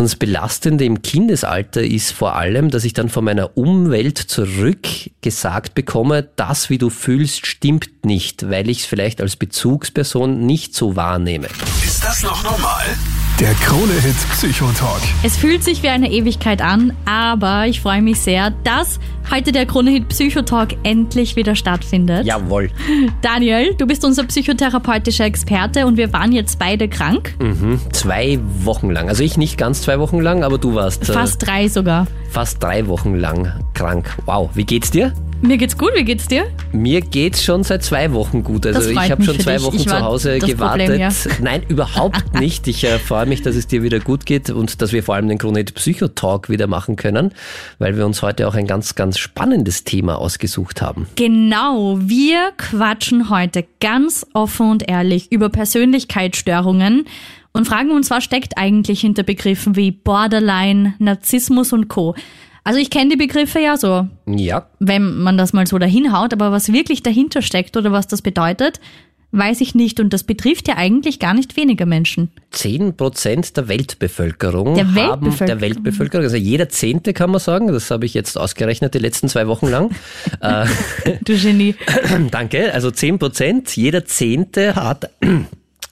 Das Belastende im Kindesalter ist vor allem, dass ich dann von meiner Umwelt zurück gesagt bekomme, das, wie du fühlst, stimmt nicht, weil ich es vielleicht als Bezugsperson nicht so wahrnehme. Ist das noch normal? Der Krone-Hit Psychotalk. Es fühlt sich wie eine Ewigkeit an, aber ich freue mich sehr, dass heute der Krone-Hit Psychotalk endlich wieder stattfindet. Jawohl. Daniel, du bist unser psychotherapeutischer Experte und wir waren jetzt beide krank. Mhm, zwei Wochen lang. Also ich nicht ganz zwei Wochen lang, aber du warst. Äh, fast drei sogar. Fast drei Wochen lang krank. Wow, wie geht's dir? Mir geht's gut, wie geht's dir? Mir geht's schon seit zwei Wochen gut. Also ich habe schon zwei Wochen zu Hause gewartet. Problem, ja. Nein, überhaupt nicht. Ich äh, freue mich, dass es dir wieder gut geht und dass wir vor allem den Kronet Psychotalk wieder machen können, weil wir uns heute auch ein ganz, ganz spannendes Thema ausgesucht haben. Genau, wir quatschen heute ganz offen und ehrlich über Persönlichkeitsstörungen und fragen uns, was steckt eigentlich hinter Begriffen wie Borderline, Narzissmus und Co. Also ich kenne die Begriffe ja so. Ja. Wenn man das mal so dahin haut, aber was wirklich dahinter steckt oder was das bedeutet, weiß ich nicht. Und das betrifft ja eigentlich gar nicht weniger Menschen. Zehn Prozent der Weltbevölkerung der haben Weltbevölkerung. der Weltbevölkerung, also jeder Zehnte kann man sagen, das habe ich jetzt ausgerechnet die letzten zwei Wochen lang. Äh, du Genie. Danke. Also zehn Prozent, jeder Zehnte hat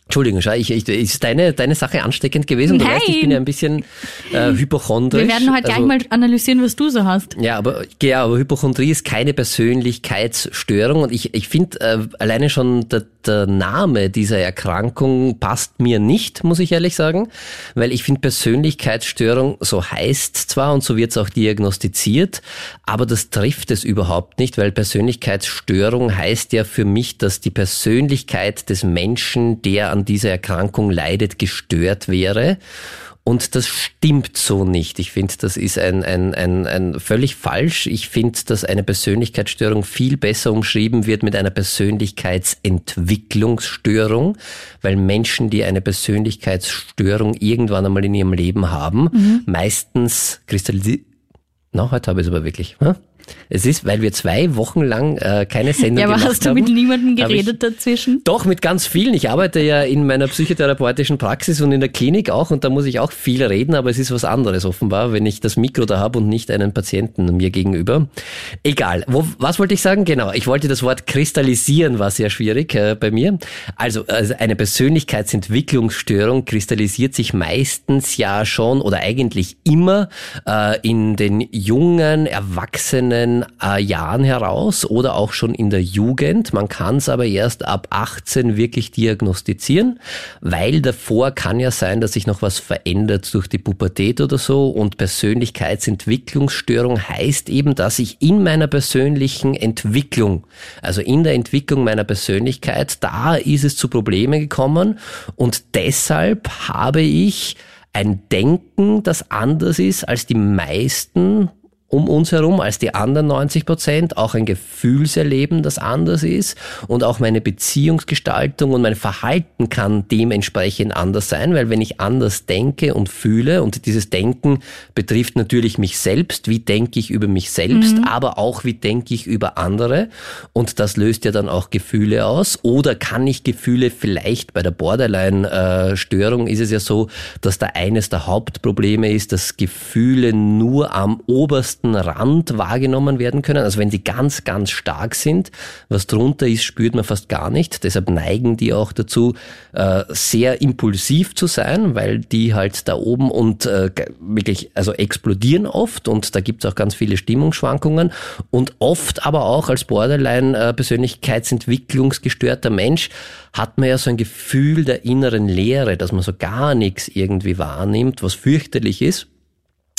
Entschuldigung, schau, ich, ich, ist deine, deine Sache ansteckend gewesen? Du Nein. weißt, ich bin ja ein bisschen äh, hypochondrisch. Wir werden heute also, gleich mal analysieren, was du so hast. Ja, aber, ja, aber Hypochondrie ist keine Persönlichkeitsstörung und ich, ich finde äh, alleine schon der, der Name dieser Erkrankung passt mir nicht, muss ich ehrlich sagen, weil ich finde Persönlichkeitsstörung, so heißt zwar und so wird es auch diagnostiziert, aber das trifft es überhaupt nicht, weil Persönlichkeitsstörung heißt ja für mich, dass die Persönlichkeit des Menschen, der an dieser Erkrankung leidet, gestört wäre. Und das stimmt so nicht. Ich finde, das ist ein, ein, ein, ein völlig falsch. Ich finde, dass eine Persönlichkeitsstörung viel besser umschrieben wird mit einer Persönlichkeitsentwicklungsstörung, weil Menschen, die eine Persönlichkeitsstörung irgendwann einmal in ihrem Leben haben, mhm. meistens kristallisieren. Na, heute habe ich es aber wirklich. Hm? Es ist, weil wir zwei Wochen lang äh, keine Sendung gemacht haben. Ja, aber hast du mit niemandem geredet dazwischen? Doch, mit ganz vielen. Ich arbeite ja in meiner psychotherapeutischen Praxis und in der Klinik auch und da muss ich auch viel reden, aber es ist was anderes offenbar, wenn ich das Mikro da habe und nicht einen Patienten mir gegenüber. Egal. Wo, was wollte ich sagen? Genau, ich wollte das Wort kristallisieren, war sehr schwierig äh, bei mir. Also, also eine Persönlichkeitsentwicklungsstörung kristallisiert sich meistens ja schon oder eigentlich immer äh, in den jungen, erwachsenen jungen äh, Jahren heraus oder auch schon in der Jugend. Man kann es aber erst ab 18 wirklich diagnostizieren, weil davor kann ja sein, dass sich noch was verändert durch die Pubertät oder so. Und Persönlichkeitsentwicklungsstörung heißt eben, dass ich in meiner persönlichen Entwicklung, also in der Entwicklung meiner Persönlichkeit, da ist es zu Problemen gekommen und deshalb habe ich ein Denken, das anders ist als die meisten um uns herum als die anderen 90 Prozent, auch ein Gefühlserleben, das anders ist. Und auch meine Beziehungsgestaltung und mein Verhalten kann dementsprechend anders sein, weil wenn ich anders denke und fühle und dieses Denken betrifft natürlich mich selbst, wie denke ich über mich selbst, mhm. aber auch wie denke ich über andere. Und das löst ja dann auch Gefühle aus. Oder kann ich Gefühle vielleicht bei der Borderline-Störung ist es ja so, dass da eines der Hauptprobleme ist, dass Gefühle nur am obersten äußersten Rand wahrgenommen werden können. Also wenn die ganz, ganz stark sind, was drunter ist, spürt man fast gar nicht. Deshalb neigen die auch dazu, äh, sehr impulsiv zu sein, weil die halt da oben und äh, wirklich, also explodieren oft und da gibt es auch ganz viele Stimmungsschwankungen und oft aber auch als Borderline-Persönlichkeitsentwicklungsgestörter Mensch hat man ja so ein Gefühl der inneren Leere, dass man so gar nichts irgendwie wahrnimmt, was fürchterlich ist.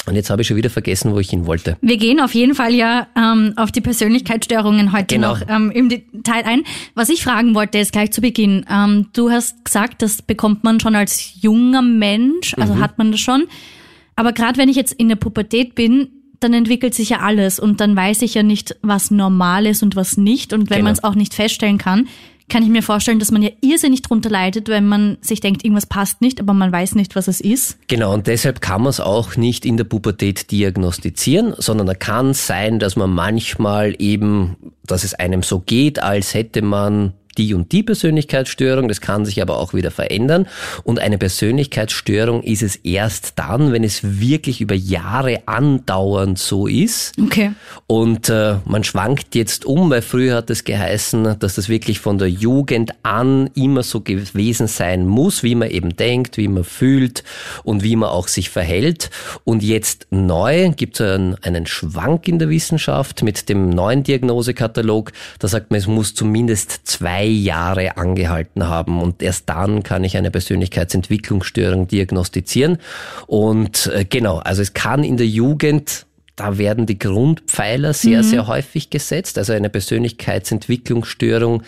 Und jetzt habe ich schon wieder vergessen, wo ich hin wollte. Wir gehen auf jeden Fall ja ähm, auf die Persönlichkeitsstörungen heute genau. noch ähm, im Detail ein. Was ich fragen wollte, ist gleich zu Beginn. Ähm, du hast gesagt, das bekommt man schon als junger Mensch, also mhm. hat man das schon. Aber gerade wenn ich jetzt in der Pubertät bin, dann entwickelt sich ja alles und dann weiß ich ja nicht, was normal ist und was nicht. Und wenn genau. man es auch nicht feststellen kann, kann ich mir vorstellen, dass man ja irrsinnig drunter leidet, wenn man sich denkt, irgendwas passt nicht, aber man weiß nicht, was es ist. Genau, und deshalb kann man es auch nicht in der Pubertät diagnostizieren, sondern da kann sein, dass man manchmal eben, dass es einem so geht, als hätte man die und die Persönlichkeitsstörung, das kann sich aber auch wieder verändern. Und eine Persönlichkeitsstörung ist es erst dann, wenn es wirklich über Jahre andauernd so ist. Okay. Und äh, man schwankt jetzt um, weil früher hat es geheißen, dass das wirklich von der Jugend an immer so gewesen sein muss, wie man eben denkt, wie man fühlt und wie man auch sich verhält. Und jetzt neu gibt es einen, einen Schwank in der Wissenschaft mit dem neuen Diagnosekatalog. Da sagt man, es muss zumindest zwei Jahre angehalten haben und erst dann kann ich eine Persönlichkeitsentwicklungsstörung diagnostizieren. Und äh, genau, also es kann in der Jugend da werden die Grundpfeiler sehr, mhm. sehr häufig gesetzt. Also eine Persönlichkeitsentwicklungsstörung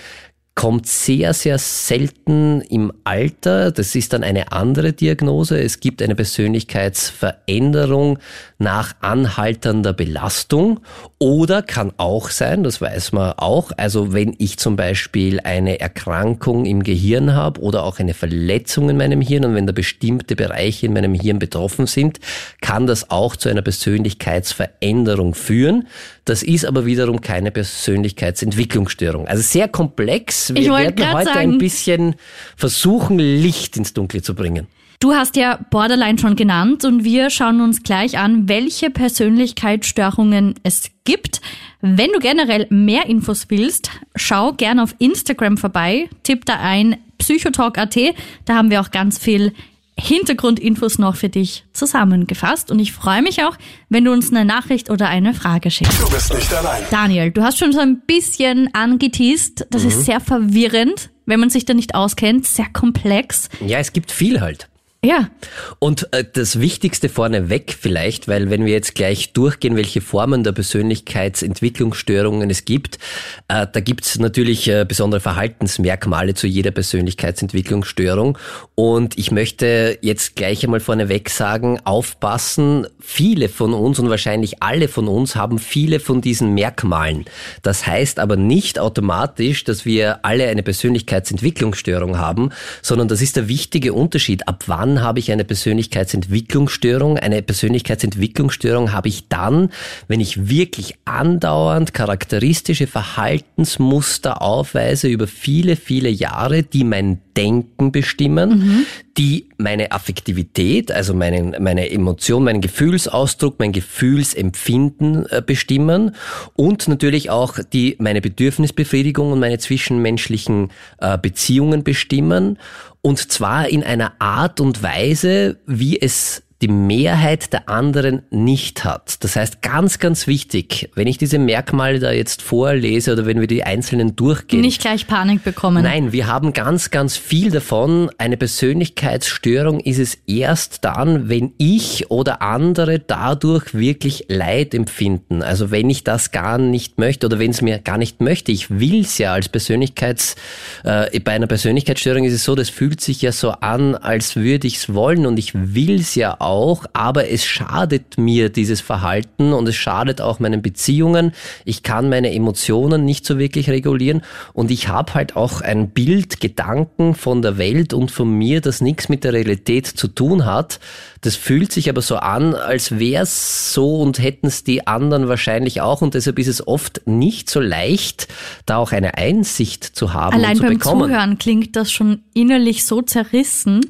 kommt sehr, sehr selten im Alter. Das ist dann eine andere Diagnose. Es gibt eine Persönlichkeitsveränderung nach anhaltender Belastung oder kann auch sein, das weiß man auch, also wenn ich zum Beispiel eine Erkrankung im Gehirn habe oder auch eine Verletzung in meinem Hirn und wenn da bestimmte Bereiche in meinem Hirn betroffen sind, kann das auch zu einer Persönlichkeitsveränderung führen. Das ist aber wiederum keine Persönlichkeitsentwicklungsstörung. Also sehr komplex wir werden heute sagen, ein bisschen versuchen, Licht ins Dunkle zu bringen. Du hast ja Borderline schon genannt und wir schauen uns gleich an, welche Persönlichkeitsstörungen es gibt. Wenn du generell mehr Infos willst, schau gerne auf Instagram vorbei, tipp da ein psychotalk.at, da haben wir auch ganz viel Hintergrundinfos noch für dich zusammengefasst. Und ich freue mich auch, wenn du uns eine Nachricht oder eine Frage schickst. Du bist nicht allein. Daniel, du hast schon so ein bisschen angeteased. Das mhm. ist sehr verwirrend, wenn man sich da nicht auskennt. Sehr komplex. Ja, es gibt viel halt. Ja. Und äh, das Wichtigste vorneweg vielleicht, weil wenn wir jetzt gleich durchgehen, welche Formen der Persönlichkeitsentwicklungsstörungen es gibt, äh, da gibt es natürlich äh, besondere Verhaltensmerkmale zu jeder Persönlichkeitsentwicklungsstörung. Und ich möchte jetzt gleich einmal vorneweg sagen, aufpassen, viele von uns und wahrscheinlich alle von uns haben viele von diesen Merkmalen. Das heißt aber nicht automatisch, dass wir alle eine Persönlichkeitsentwicklungsstörung haben, sondern das ist der wichtige Unterschied. Ab wann wann habe ich eine Persönlichkeitsentwicklungsstörung? Eine Persönlichkeitsentwicklungsstörung habe ich dann, wenn ich wirklich andauernd charakteristische Verhaltensmuster aufweise über viele, viele Jahre, die mein Denken bestimmen, mhm. Die meine Affektivität, also meine, meine Emotion, meinen Gefühlsausdruck, mein Gefühlsempfinden äh, bestimmen und natürlich auch die meine Bedürfnisbefriedigung und meine zwischenmenschlichen äh, Beziehungen bestimmen. Und zwar in einer Art und Weise, wie es die Mehrheit der anderen nicht hat. Das heißt, ganz, ganz wichtig, wenn ich diese Merkmale da jetzt vorlese oder wenn wir die einzelnen durchgehen. Nicht gleich Panik bekommen. Nein, wir haben ganz, ganz viel davon. Eine Persönlichkeitsstörung ist es erst dann, wenn ich oder andere dadurch wirklich Leid empfinden. Also wenn ich das gar nicht möchte oder wenn es mir gar nicht möchte. Ich will es ja als Persönlichkeits, äh, bei einer Persönlichkeitsstörung ist es so, das fühlt sich ja so an, als würde ich es wollen und ich will es ja auch auch, aber es schadet mir dieses Verhalten und es schadet auch meinen Beziehungen. Ich kann meine Emotionen nicht so wirklich regulieren und ich habe halt auch ein Bild, Gedanken von der Welt und von mir, das nichts mit der Realität zu tun hat. Das fühlt sich aber so an, als wäre es so und hätten es die anderen wahrscheinlich auch und deshalb ist es oft nicht so leicht, da auch eine Einsicht zu haben Allein und zu beim bekommen. Zuhören klingt das schon innerlich so zerrissen.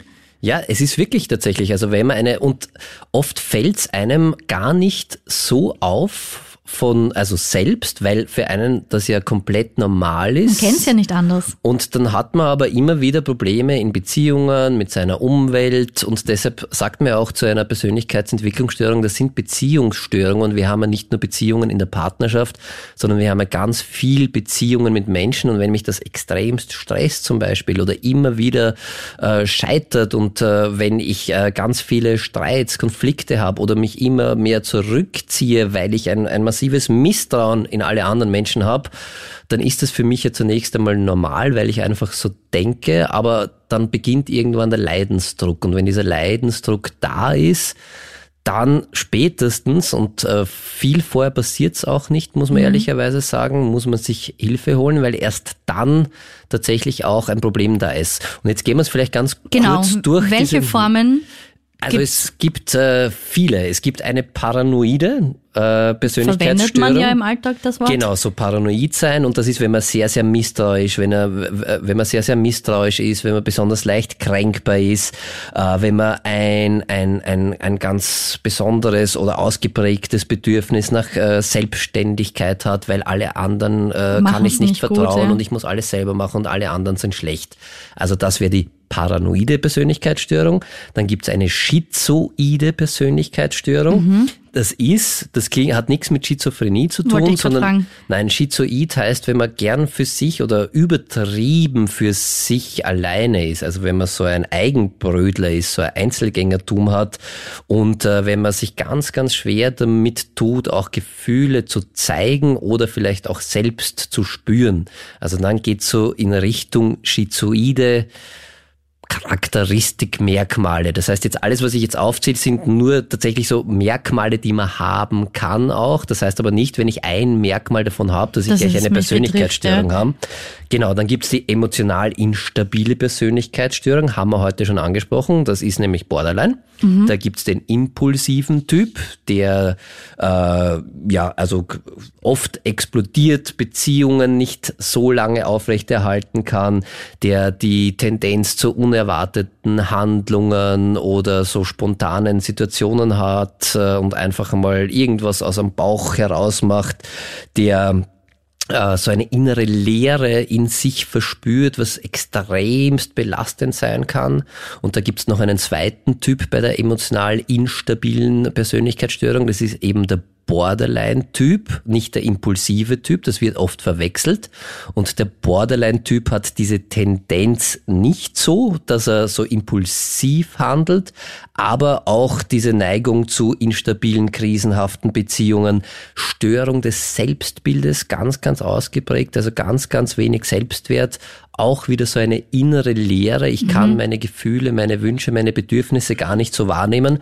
Ja, es ist wirklich tatsächlich, also wenn man eine, und oft fällt es einem gar nicht so auf, von, also selbst, weil für einen das ja komplett normal ist. Man kennt ja nicht anders. Und dann hat man aber immer wieder Probleme in Beziehungen, mit seiner Umwelt und deshalb sagt man auch zu einer Persönlichkeitsentwicklungsstörung, das sind Beziehungsstörungen und wir haben ja nicht nur Beziehungen in der Partnerschaft, sondern wir haben ja ganz viel Beziehungen mit Menschen und wenn mich das extremst stresst zum Beispiel oder immer wieder äh, scheitert und äh, wenn ich äh, ganz viele Streits, Konflikte habe oder mich immer mehr zurückziehe, weil ich ein, ein massives Misstrauen in alle anderen Menschen habe, dann ist das für mich ja zunächst einmal normal, weil ich einfach so denke, aber dann beginnt irgendwann der Leidensdruck. Und wenn dieser Leidensdruck da ist, dann spätestens, und äh, viel vorher passiert es auch nicht, muss man mhm. ehrlicherweise sagen, muss man sich Hilfe holen, weil erst dann tatsächlich auch ein Problem da ist. Und jetzt gehen wir es vielleicht ganz genau. kurz durch. Welche diese, Formen Also Gibt's? es gibt äh, viele. Es gibt eine paranoide äh, Persönlichkeitsstörung. Verwendet man ja im Alltag das Wort? Genau, so paranoid sein und das ist, wenn man sehr, sehr misstrauisch, wenn er, wenn man sehr, sehr misstrauisch ist, wenn man besonders leicht kränkbar ist, äh, wenn man ein, ein, ein, ein ganz besonderes oder ausgeprägtes Bedürfnis nach äh, Selbstständigkeit hat, weil alle anderen äh, kann ich nicht, nicht vertrauen gut, ja. und ich muss alles selber machen und alle anderen sind schlecht. Also das wäre die paranoide Persönlichkeitsstörung. Dann gibt es eine schizoide Persönlichkeitsstörung. Mhm. Das ist, das klingt, hat nichts mit Schizophrenie zu tun, sondern fragen. nein, schizoid heißt, wenn man gern für sich oder übertrieben für sich alleine ist. Also wenn man so ein Eigenbrödler ist, so ein Einzelgängertum hat und äh, wenn man sich ganz, ganz schwer damit tut, auch Gefühle zu zeigen oder vielleicht auch selbst zu spüren. Also dann geht so in Richtung schizoide Charakteristikmerkmale. Das heißt jetzt alles, was ich jetzt aufzähle, sind nur tatsächlich so Merkmale, die man haben kann auch. Das heißt aber nicht, wenn ich ein Merkmal davon habe, dass ich das gleich eine Persönlichkeitsstörung ja. habe. Genau, dann gibt es die emotional instabile Persönlichkeitsstörung, haben wir heute schon angesprochen. Das ist nämlich Borderline. Mhm. Da gibt's den impulsiven Typ, der äh, ja also oft explodiert, Beziehungen nicht so lange aufrechterhalten kann, der die Tendenz zu unerwarteten Handlungen oder so spontanen Situationen hat äh, und einfach mal irgendwas aus dem Bauch heraus macht, der so eine innere Leere in sich verspürt, was extremst belastend sein kann. Und da gibt's noch einen zweiten Typ bei der emotional instabilen Persönlichkeitsstörung, das ist eben der Borderline-Typ, nicht der impulsive Typ, das wird oft verwechselt. Und der Borderline-Typ hat diese Tendenz nicht so, dass er so impulsiv handelt, aber auch diese Neigung zu instabilen, krisenhaften Beziehungen, Störung des Selbstbildes ganz, ganz ausgeprägt, also ganz, ganz wenig Selbstwert, auch wieder so eine innere Leere. Ich kann mhm. meine Gefühle, meine Wünsche, meine Bedürfnisse gar nicht so wahrnehmen.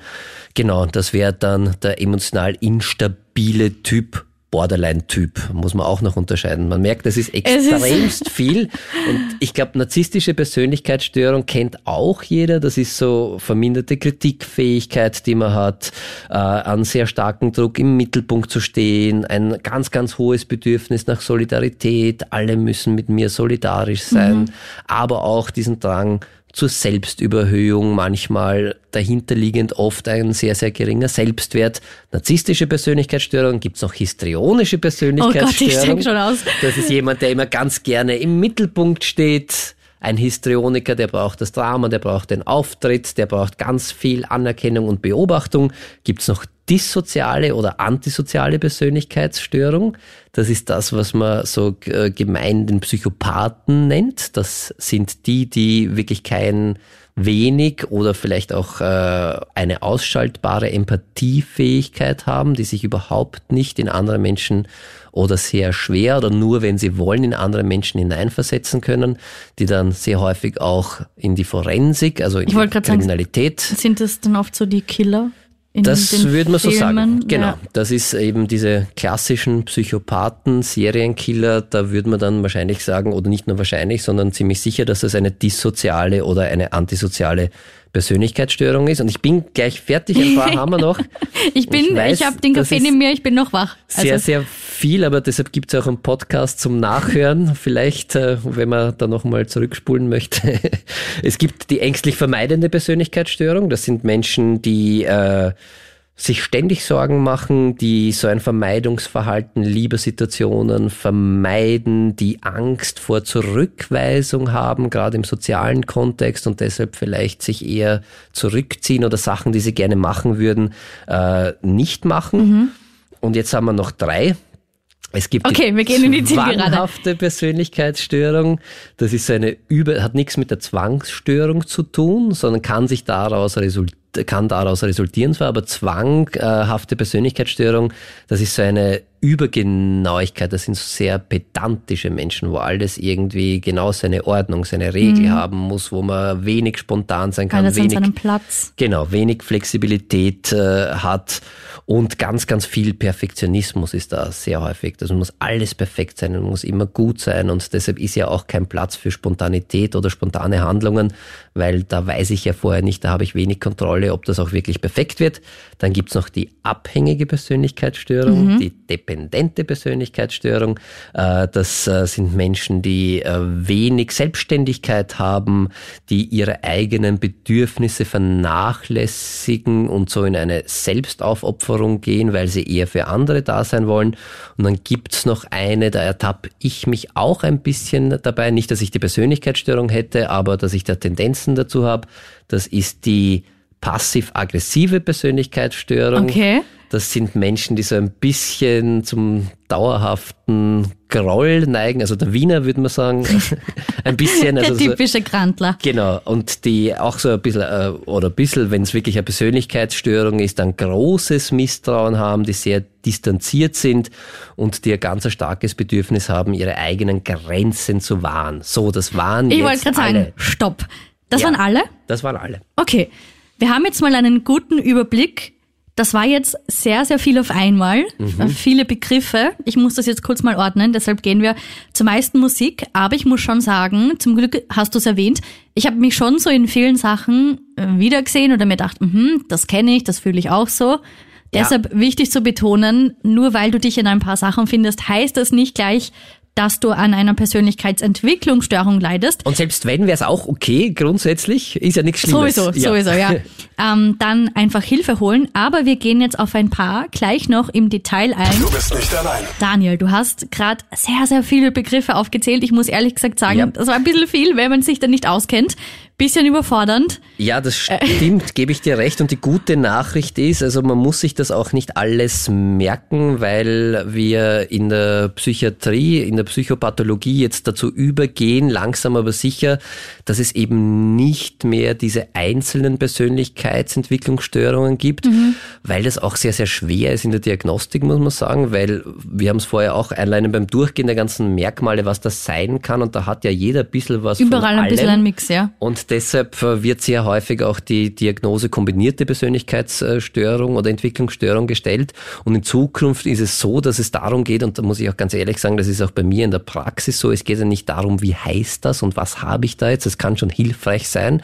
Genau, das wäre dann der emotional instabile Typ Borderline-Typ, muss man auch noch unterscheiden. Man merkt, das ist extremst ist viel. Und ich glaube, narzisstische Persönlichkeitsstörung kennt auch jeder. Das ist so verminderte Kritikfähigkeit, die man hat, äh, an sehr starken Druck im Mittelpunkt zu stehen, ein ganz, ganz hohes Bedürfnis nach Solidarität. Alle müssen mit mir solidarisch sein, mhm. aber auch diesen Drang, zur Selbstüberhöhung, manchmal dahinterliegend oft ein sehr, sehr geringer Selbstwert. Narzisstische Persönlichkeitsstörung, gibt's noch histrionische Persönlichkeitsstörung. Oh Gott, ich schon aus. Das ist jemand, der immer ganz gerne im Mittelpunkt steht. Ein Histrioniker, der braucht das Drama, der braucht den Auftritt, der braucht ganz viel Anerkennung und Beobachtung. Gibt's noch dissoziale oder antisoziale Persönlichkeitsstörung. Das ist das, was man so äh, gemein den Psychopathen nennt. Das sind die, die wirklich kein wenig oder vielleicht auch äh, eine ausschaltbare Empathiefähigkeit haben, die sich überhaupt nicht in andere Menschen oder sehr schwer oder nur wenn sie wollen in andere Menschen hineinversetzen können, die dann sehr häufig auch in die Forensik, also in ich die Kriminalität. Sagen, sind das dann oft so die Killer? Das würde man so sagen. Genau. Ja. Das ist eben diese klassischen Psychopathen, Serienkiller. Da würde man dann wahrscheinlich sagen, oder nicht nur wahrscheinlich, sondern ziemlich sicher, dass das eine dissoziale oder eine antisoziale Persönlichkeitsstörung ist. Und ich bin gleich fertig, ein paar haben wir noch. ich bin, ich, ich habe den Kaffee neben mir, ich bin noch wach. Also sehr, sehr viel, aber deshalb gibt es auch einen Podcast zum Nachhören. Vielleicht, äh, wenn man da nochmal zurückspulen möchte. es gibt die ängstlich vermeidende Persönlichkeitsstörung. Das sind Menschen, die äh, sich ständig Sorgen machen, die so ein Vermeidungsverhalten lieber Situationen vermeiden, die Angst vor Zurückweisung haben, gerade im sozialen Kontext und deshalb vielleicht sich eher zurückziehen oder Sachen, die sie gerne machen würden, äh, nicht machen. Mhm. Und jetzt haben wir noch drei. Es gibt okay, wir gehen in die zwanghafte Persönlichkeitsstörung. Das ist eine über, hat nichts mit der Zwangsstörung zu tun, sondern kann sich daraus resultieren kann daraus resultieren zwar, aber zwanghafte Persönlichkeitsstörung, das ist so eine Übergenauigkeit, das sind sehr pedantische Menschen, wo alles irgendwie genau seine Ordnung, seine Regel mhm. haben muss, wo man wenig spontan sein kann, alles wenig, an seinem Platz. genau, wenig Flexibilität äh, hat und ganz, ganz viel Perfektionismus ist da sehr häufig. Das muss alles perfekt sein, muss immer gut sein und deshalb ist ja auch kein Platz für Spontanität oder spontane Handlungen, weil da weiß ich ja vorher nicht, da habe ich wenig Kontrolle, ob das auch wirklich perfekt wird. Dann gibt's noch die abhängige Persönlichkeitsstörung, mhm. die dependente Persönlichkeitsstörung. Äh, das äh, sind Menschen, die äh, wenig Selbstständigkeit haben, die ihre eigenen Bedürfnisse vernachlässigen und so in eine Selbstaufopferung gehen, weil sie eher für andere da sein wollen. Und dann gibt's noch eine, da ertappe ich mich auch ein bisschen dabei, nicht, dass ich die Persönlichkeitsstörung hätte, aber dass ich da Tendenzen dazu habe. Das ist die passiv-aggressive Persönlichkeitsstörung. Okay. Das sind Menschen, die so ein bisschen zum dauerhaften Groll neigen. Also der Wiener würde man sagen, ein bisschen. Also der typische Grantler. Genau. Und die auch so ein bisschen, äh, oder ein bisschen, wenn es wirklich eine Persönlichkeitsstörung ist, ein großes Misstrauen haben, die sehr distanziert sind und die ein ganz starkes Bedürfnis haben, ihre eigenen Grenzen zu wahren. So, das waren Ich jetzt wollte gerade sagen, stopp. Das Ja. waren alle? Das waren alle. Okay. Wir haben jetzt mal einen guten Überblick. Das war jetzt sehr, sehr viel auf einmal. Mhm. Viele Begriffe. Ich muss das jetzt kurz mal ordnen. Deshalb gehen wir zur meisten Musik. Aber ich muss schon sagen, zum Glück hast du es erwähnt. Ich habe mich schon so in vielen Sachen äh, wiedergesehen oder mir gedacht, mhm, das kenne ich, das fühle ich auch so. Deshalb wichtig zu betonen, nur weil du dich in ein paar Sachen findest, heißt das nicht gleich, dass du an einer Persönlichkeitsentwicklungsstörung leidest. Und selbst wenn, wäre es auch okay, grundsätzlich, ist ja nichts Schlimmes. Sowieso, sowieso, ja. ähm, dann einfach Hilfe holen. Aber wir gehen jetzt auf ein paar gleich noch im Detail ein. Du bist nicht allein. Daniel, du hast gerade sehr, sehr viele Begriffe aufgezählt. Ich muss ehrlich gesagt sagen, Ja. das war ein bisschen viel, wenn man sich da nicht auskennt. Bisschen überfordernd. Ja, das stimmt, gebe ich dir recht. Und die gute Nachricht ist, also man muss sich das auch nicht alles merken, weil wir in der Psychiatrie, in der Psychopathologie jetzt dazu übergehen, langsam aber sicher, dass es eben nicht mehr diese einzelnen Persönlichkeitsentwicklungsstörungen gibt, weil das auch sehr, sehr schwer ist in der Diagnostik, muss man sagen, weil wir haben es vorher auch alleine beim Durchgehen der ganzen Merkmale, was das sein kann. Und da hat ja jeder ein bisschen was Überall von ein bisschen allem. ein Mix, ja. Und deshalb äh, wird sehr häufig auch die Diagnose kombinierte Persönlichkeitsstörung oder Entwicklungsstörung gestellt. Und in Zukunft ist es so, dass es darum geht, und da muss ich auch ganz ehrlich sagen, das ist auch bei mir in der Praxis so, es geht ja nicht darum, wie heißt das und was habe ich da jetzt, das kann schon hilfreich sein,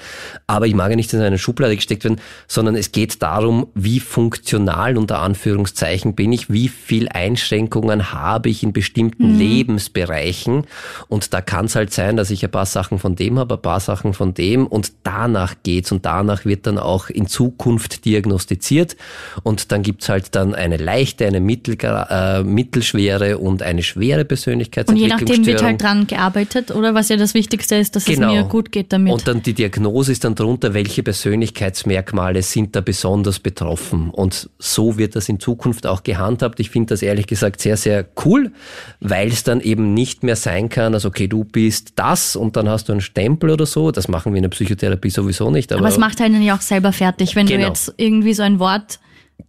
aber ich mag ja nicht in eine Schublade gesteckt werden, sondern es geht darum, wie funktional unter Anführungszeichen bin ich, wie viel Einschränkungen habe ich in bestimmten Lebensbereichen. Und da kann es halt sein, dass ich ein paar Sachen von dem habe, ein paar Sachen von dem und danach geht's und danach wird dann auch in Zukunft diagnostiziert und dann gibt's halt dann eine leichte, eine mittelgra- äh, mittelschwere und eine schwere Und je nachdem wird halt dran gearbeitet, oder was ja das Wichtigste ist, dass Genau. es mir gut geht damit. Und dann die Diagnose ist dann drunter, welche Persönlichkeitsmerkmale sind da besonders betroffen. Und so wird das in Zukunft auch gehandhabt. Ich finde das ehrlich gesagt sehr, sehr cool, weil es dann eben nicht mehr sein kann, also okay, du bist das und dann hast du einen Stempel oder so. Das machen wir in der Psychotherapie sowieso nicht. Aber, Aber es macht einen ja auch selber fertig, wenn du Genau. jetzt irgendwie so ein Wort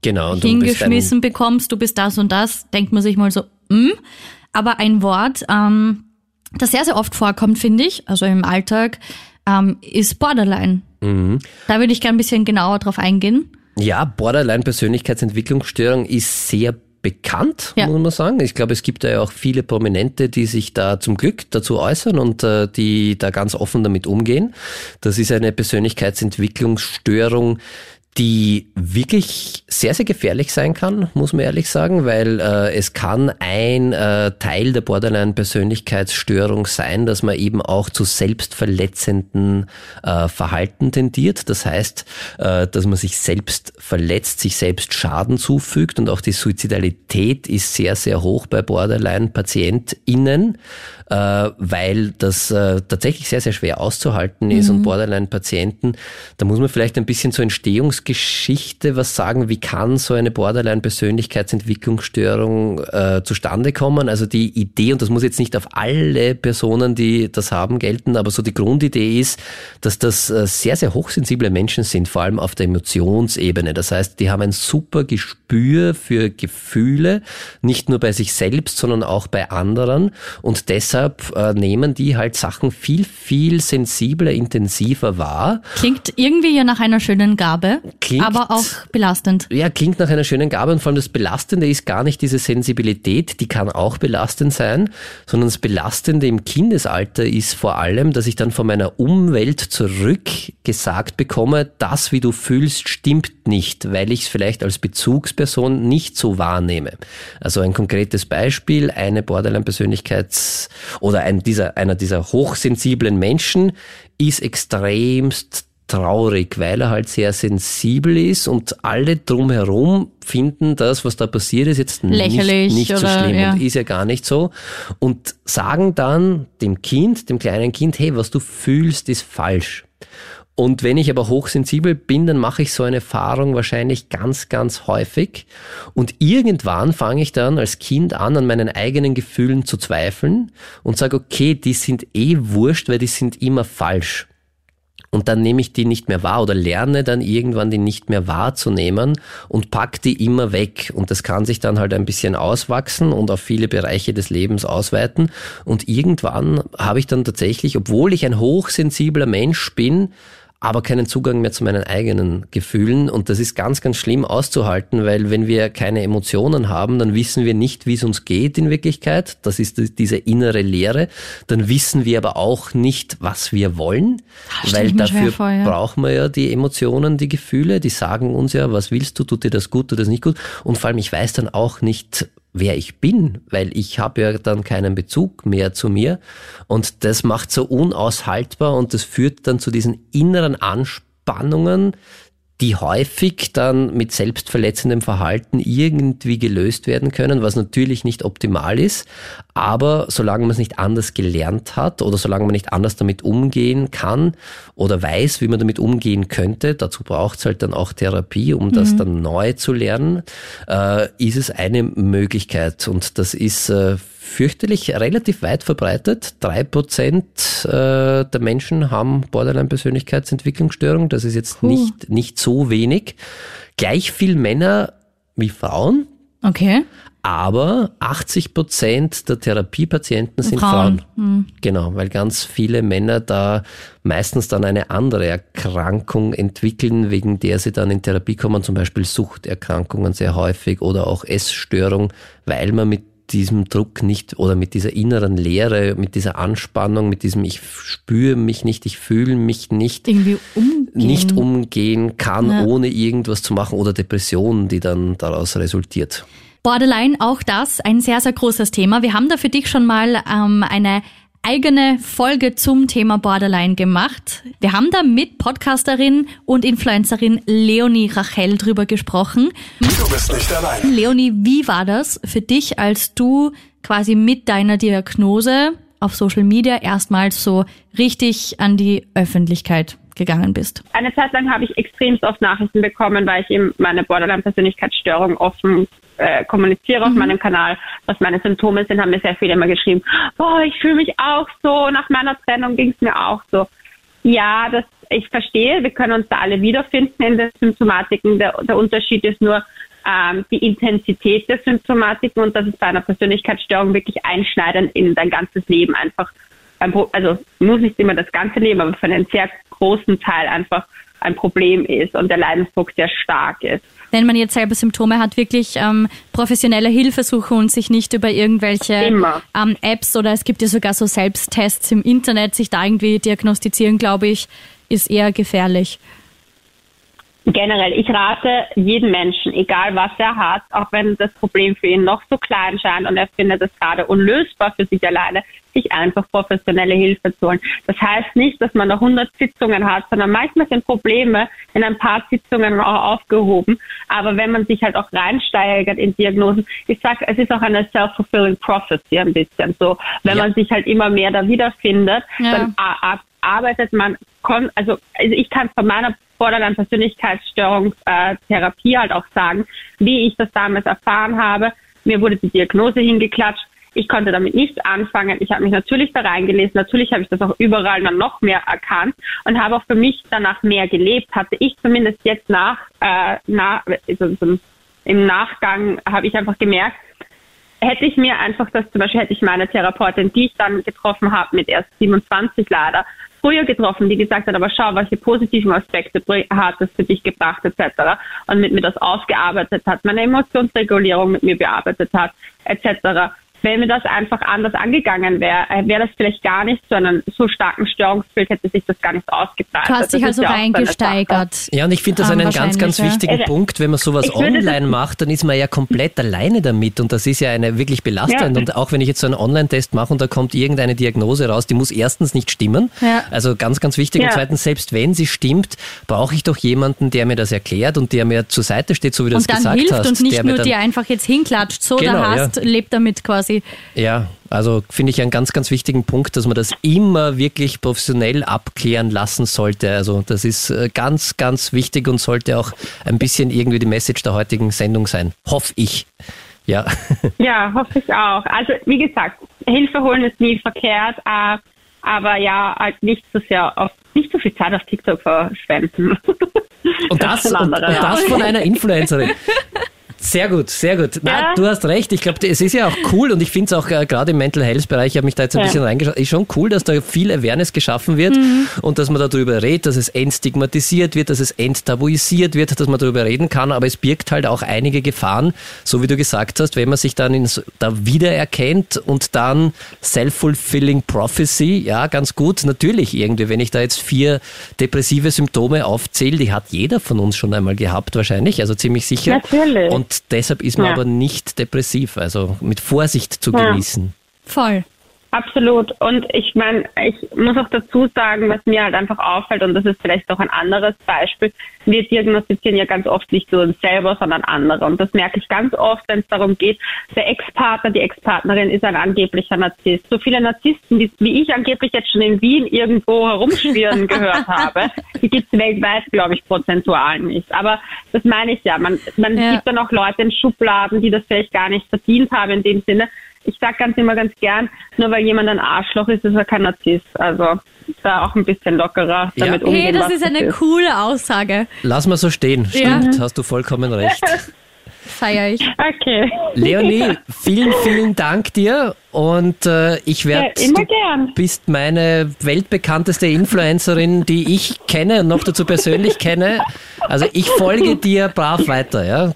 genau, du hingeschmissen bekommst, du bist das und das, denkt man sich mal so, hm. Aber ein Wort, ähm, das sehr, sehr oft vorkommt, finde ich, also im Alltag, ähm, ist Borderline. Mhm. Da würde ich gerne ein bisschen genauer drauf eingehen. Ja, Borderline-Persönlichkeitsentwicklungsstörung ist sehr bekannt, Ja. muss man sagen. Ich glaube, es gibt da ja auch viele Prominente, die sich da zum Glück dazu äußern und äh, die da ganz offen damit umgehen. Das ist eine Persönlichkeitsentwicklungsstörung, die wirklich sehr, sehr gefährlich sein kann, muss man ehrlich sagen, weil äh, es kann ein äh, Teil der Borderline-Persönlichkeitsstörung sein, dass man eben auch zu selbstverletzenden äh, Verhalten tendiert. Das heißt, äh, dass man sich selbst verletzt, sich selbst Schaden zufügt und auch die Suizidalität ist sehr, sehr hoch bei Borderline-PatientInnen. Äh, weil das äh, tatsächlich sehr, sehr schwer auszuhalten ist mhm. und Borderline-Patienten, da muss man vielleicht ein bisschen zur Entstehungsgeschichte was sagen. Wie kann so eine Borderline-Persönlichkeitsentwicklungsstörung äh, zustande kommen? Also die Idee, und das muss jetzt nicht auf alle Personen, die das haben, gelten, aber so die Grundidee ist, dass das äh, sehr, sehr hochsensible Menschen sind, vor allem auf der Emotionsebene. Das heißt, die haben ein super Gespür für Gefühle, nicht nur bei sich selbst, sondern auch bei anderen. Und deshalb äh, nehmen die halt Sachen viel, viel sensibler, intensiver wahr. Klingt irgendwie ja nach einer schönen Gabe, klingt, aber auch belastend. Ja, klingt nach einer schönen Gabe und vor allem das Belastende ist gar nicht diese Sensibilität, die kann auch belastend sein, sondern das Belastende im Kindesalter ist vor allem, dass ich dann von meiner Umwelt zurück gesagt bekomme, das, wie du fühlst, stimmt nicht, weil ich es vielleicht als Bezugsperson nicht so wahrnehme. Also ein konkretes Beispiel, eine Borderline-Persönlichkeits- oder ein dieser, einer dieser hochsensiblen Menschen ist extremst traurig, weil er halt sehr sensibel ist und alle drumherum finden das, was da passiert ist, jetzt Lächerlich nicht, nicht so schlimm ja. und ist ja gar nicht so und sagen dann dem Kind, dem kleinen Kind, hey, was du fühlst, ist falsch. Und wenn ich aber hochsensibel bin, dann mache ich so eine Erfahrung wahrscheinlich ganz, ganz häufig. Und irgendwann fange ich dann als Kind an, an meinen eigenen Gefühlen zu zweifeln und sage, okay, die sind eh wurscht, weil die sind immer falsch. Und dann nehme ich die nicht mehr wahr oder lerne dann irgendwann die nicht mehr wahrzunehmen und pack die immer weg. Und das kann sich dann halt ein bisschen auswachsen und auf viele Bereiche des Lebens ausweiten. Und irgendwann habe ich dann tatsächlich, obwohl ich ein hochsensibler Mensch bin, aber keinen Zugang mehr zu meinen eigenen Gefühlen. Und das ist ganz, ganz schlimm auszuhalten, weil wenn wir keine Emotionen haben, dann wissen wir nicht, wie es uns geht in Wirklichkeit. Das ist diese innere Leere. Dann wissen wir aber auch nicht, was wir wollen, das weil dafür vor, ja. brauchen wir ja die Emotionen, die Gefühle. Die sagen uns ja, was willst du, tut dir das gut, tut das nicht gut. Und vor allem, ich weiß dann auch nicht, wer ich bin, weil ich habe ja dann keinen Bezug mehr zu mir. Und das macht so unaushaltbar und das führt dann zu diesen inneren Anspannungen, die häufig dann mit selbstverletzendem Verhalten irgendwie gelöst werden können, was natürlich nicht optimal ist. Aber solange man es nicht anders gelernt hat oder solange man nicht anders damit umgehen kann oder weiß, wie man damit umgehen könnte, dazu braucht es halt dann auch Therapie, um mhm. das dann neu zu lernen, äh, ist es eine Möglichkeit. Und das ist äh, fürchterlich relativ weit verbreitet. Drei Prozent äh, der Menschen haben Borderline-Persönlichkeitsentwicklungsstörung. Das ist jetzt Puh. nicht, nicht so wenig. Gleich viel Männer wie Frauen. Okay. Aber 80 Prozent der Therapiepatienten sind Frauen. Frauen. Mhm. Genau, weil ganz viele Männer da meistens dann eine andere Erkrankung entwickeln, wegen der sie dann in Therapie kommen, zum Beispiel Suchterkrankungen sehr häufig oder auch Essstörung, weil man mit diesem Druck nicht oder mit dieser inneren Leere, mit dieser Anspannung, mit diesem ich spüre mich nicht, ich fühle mich nicht, Irgendwie umgehen. nicht umgehen kann, ja. ohne irgendwas zu machen oder Depressionen, die dann daraus resultiert. Borderline, auch das ein sehr, sehr großes Thema. Wir haben da für dich schon mal ähm, eine eigene Folge zum Thema Borderline gemacht. Wir haben da mit Podcasterin und Influencerin Leonie Rachel drüber gesprochen. Du bist nicht allein. Leonie, wie war das für dich, als du quasi mit deiner Diagnose auf Social Media erstmals so richtig an die Öffentlichkeit gegangen bist? Eine Zeit lang habe ich extremst oft Nachrichten bekommen, weil ich eben meine Borderline-Persönlichkeitsstörung offen äh, kommuniziere auf mhm. meinem Kanal, was meine Symptome sind, haben mir sehr viele immer geschrieben, boah, ich fühle mich auch so, nach meiner Trennung ging es mir auch so. Ja, das, ich verstehe, wir können uns da alle wiederfinden in den Symptomatiken. Der, der Unterschied ist nur ähm, die Intensität der Symptomatiken und das ist bei einer Persönlichkeitsstörung wirklich einschneidend in dein ganzes Leben einfach. Also muss nicht immer das ganze Leben, aber für einen sehr großen Teil einfach ein Problem ist und der Leidensdruck sehr stark ist wenn man jetzt selber Symptome hat, wirklich ähm, professionelle Hilfe suchen und sich nicht über irgendwelche ähm, Apps oder es gibt ja sogar so Selbsttests im Internet, sich da irgendwie diagnostizieren, glaube ich, ist eher gefährlich. Generell, ich rate jedem Menschen, egal was er hat, auch wenn das Problem für ihn noch so klein scheint und er findet es gerade unlösbar für sich alleine, sich einfach professionelle Hilfe zu holen. Das heißt nicht, dass man da 100 Sitzungen hat, sondern manchmal sind Probleme in ein paar Sitzungen auch aufgehoben. Aber wenn man sich halt auch reinsteigert in Diagnosen, ich sage, es ist auch eine self-fulfilling prophecy ein bisschen so. Wenn ja. man sich halt immer mehr da wiederfindet, ja. dann arbeitet man, also ich kann von meiner Borderline-Persönlichkeitsstörungstherapie äh, halt auch sagen, wie ich das damals erfahren habe. Mir wurde die Diagnose hingeklatscht. Ich konnte damit nichts anfangen. Ich habe mich natürlich da reingelesen. Natürlich habe ich das auch überall dann noch mehr erkannt und habe auch für mich danach mehr gelebt. Hatte ich zumindest jetzt nach, äh, nach also im Nachgang habe ich einfach gemerkt, hätte ich mir einfach das, zum Beispiel hätte ich meine Therapeutin, die ich dann getroffen habe, mit erst 27 leider, früher getroffen, die gesagt hat, aber schau, welche positiven Aspekte hat es für dich gebracht, etc. Und mit mir das ausgearbeitet hat, meine Emotionsregulierung mit mir bearbeitet hat, etc wenn mir das einfach anders angegangen wäre, äh, wäre das vielleicht gar nicht so einen so starken Störungsbild, hätte sich das gar nicht ausgebreitet. Du hast dich also ja reingesteigert. Ja, und ich finde das einen ganz, ganz wichtigen also, Punkt. Wenn man sowas online macht, dann ist man ja komplett alleine damit und das ist ja eine wirklich belastend. Ja. Und auch wenn ich jetzt so einen Online-Test mache und da kommt irgendeine Diagnose raus, die muss erstens nicht stimmen. Ja. Also ganz, ganz wichtig. Und zweitens, selbst wenn sie stimmt, brauche ich doch jemanden, der mir das erklärt und der mir zur Seite steht, so wie du das gesagt hast. Und dann hilft und nicht nur dir einfach jetzt hinklatscht, so genau, da hast, lebt damit quasi ja, also finde ich einen ganz, ganz wichtigen Punkt, dass man das immer wirklich professionell abklären lassen sollte. Also das ist äh, ganz, ganz wichtig und sollte auch ein bisschen irgendwie die Message der heutigen Sendung sein. Hoffe ich. Ja. Ja, hoffe ich auch. Also wie gesagt, Hilfe holen ist nie verkehrt, äh, aber ja, halt nicht so sehr auf, nicht so viel Zeit auf TikTok verschwenden. Und das, das, und, und das von einer Influencerin. Sehr gut, sehr gut. Na, ja. Du hast recht. Ich glaube, es ist ja auch cool und ich finde es auch äh, gerade im Mental Health Bereich, ich habe mich da jetzt ein ja. bisschen reingeschaut, ist schon cool, dass da viel Awareness geschaffen wird mhm. und dass man darüber redet, dass es entstigmatisiert wird, dass es enttabuisiert wird, dass man darüber reden kann, aber es birgt halt auch einige Gefahren, so wie du gesagt hast, wenn man sich dann in, da wiedererkennt und dann self-fulfilling prophecy, ja, ganz gut, natürlich irgendwie, wenn ich da jetzt vier depressive Symptome aufzähle, die hat jeder von uns schon einmal gehabt wahrscheinlich, also ziemlich sicher. Natürlich. Und deshalb ist man ja. aber nicht depressiv, also mit Vorsicht zu ja. genießen. Voll. Absolut. Und ich meine, ich muss auch dazu sagen, was mir halt einfach auffällt, und das ist vielleicht auch ein anderes Beispiel, wir diagnostizieren ja ganz oft nicht nur uns selber, sondern andere. Und das merke ich ganz oft, wenn es darum geht, der Ex-Partner, die Ex-Partnerin ist ein angeblicher Narzisst. So viele Narzissten, die, wie ich angeblich jetzt schon in Wien irgendwo herumschwirren gehört habe, die gibt es weltweit, glaube ich, prozentual nicht. Aber das meine ich ja. Man, man ja. gibt dann auch Leute in Schubladen, die das vielleicht gar nicht verdient haben in dem Sinne ich sage ganz immer ganz gern, nur weil jemand ein Arschloch ist, ist er kein Narzisst. Also da auch ein bisschen lockerer damit ja. umgehen. Hey, das ist eine ist. coole Aussage. Lass mal so stehen. Stimmt, ja. hast du vollkommen recht. Feier ich. Okay. Leonie, vielen, vielen Dank dir und äh, ich werde. Ja, immer gern. bist meine weltbekannteste Influencerin, die ich kenne und noch dazu persönlich kenne. Also ich folge dir brav weiter, ja.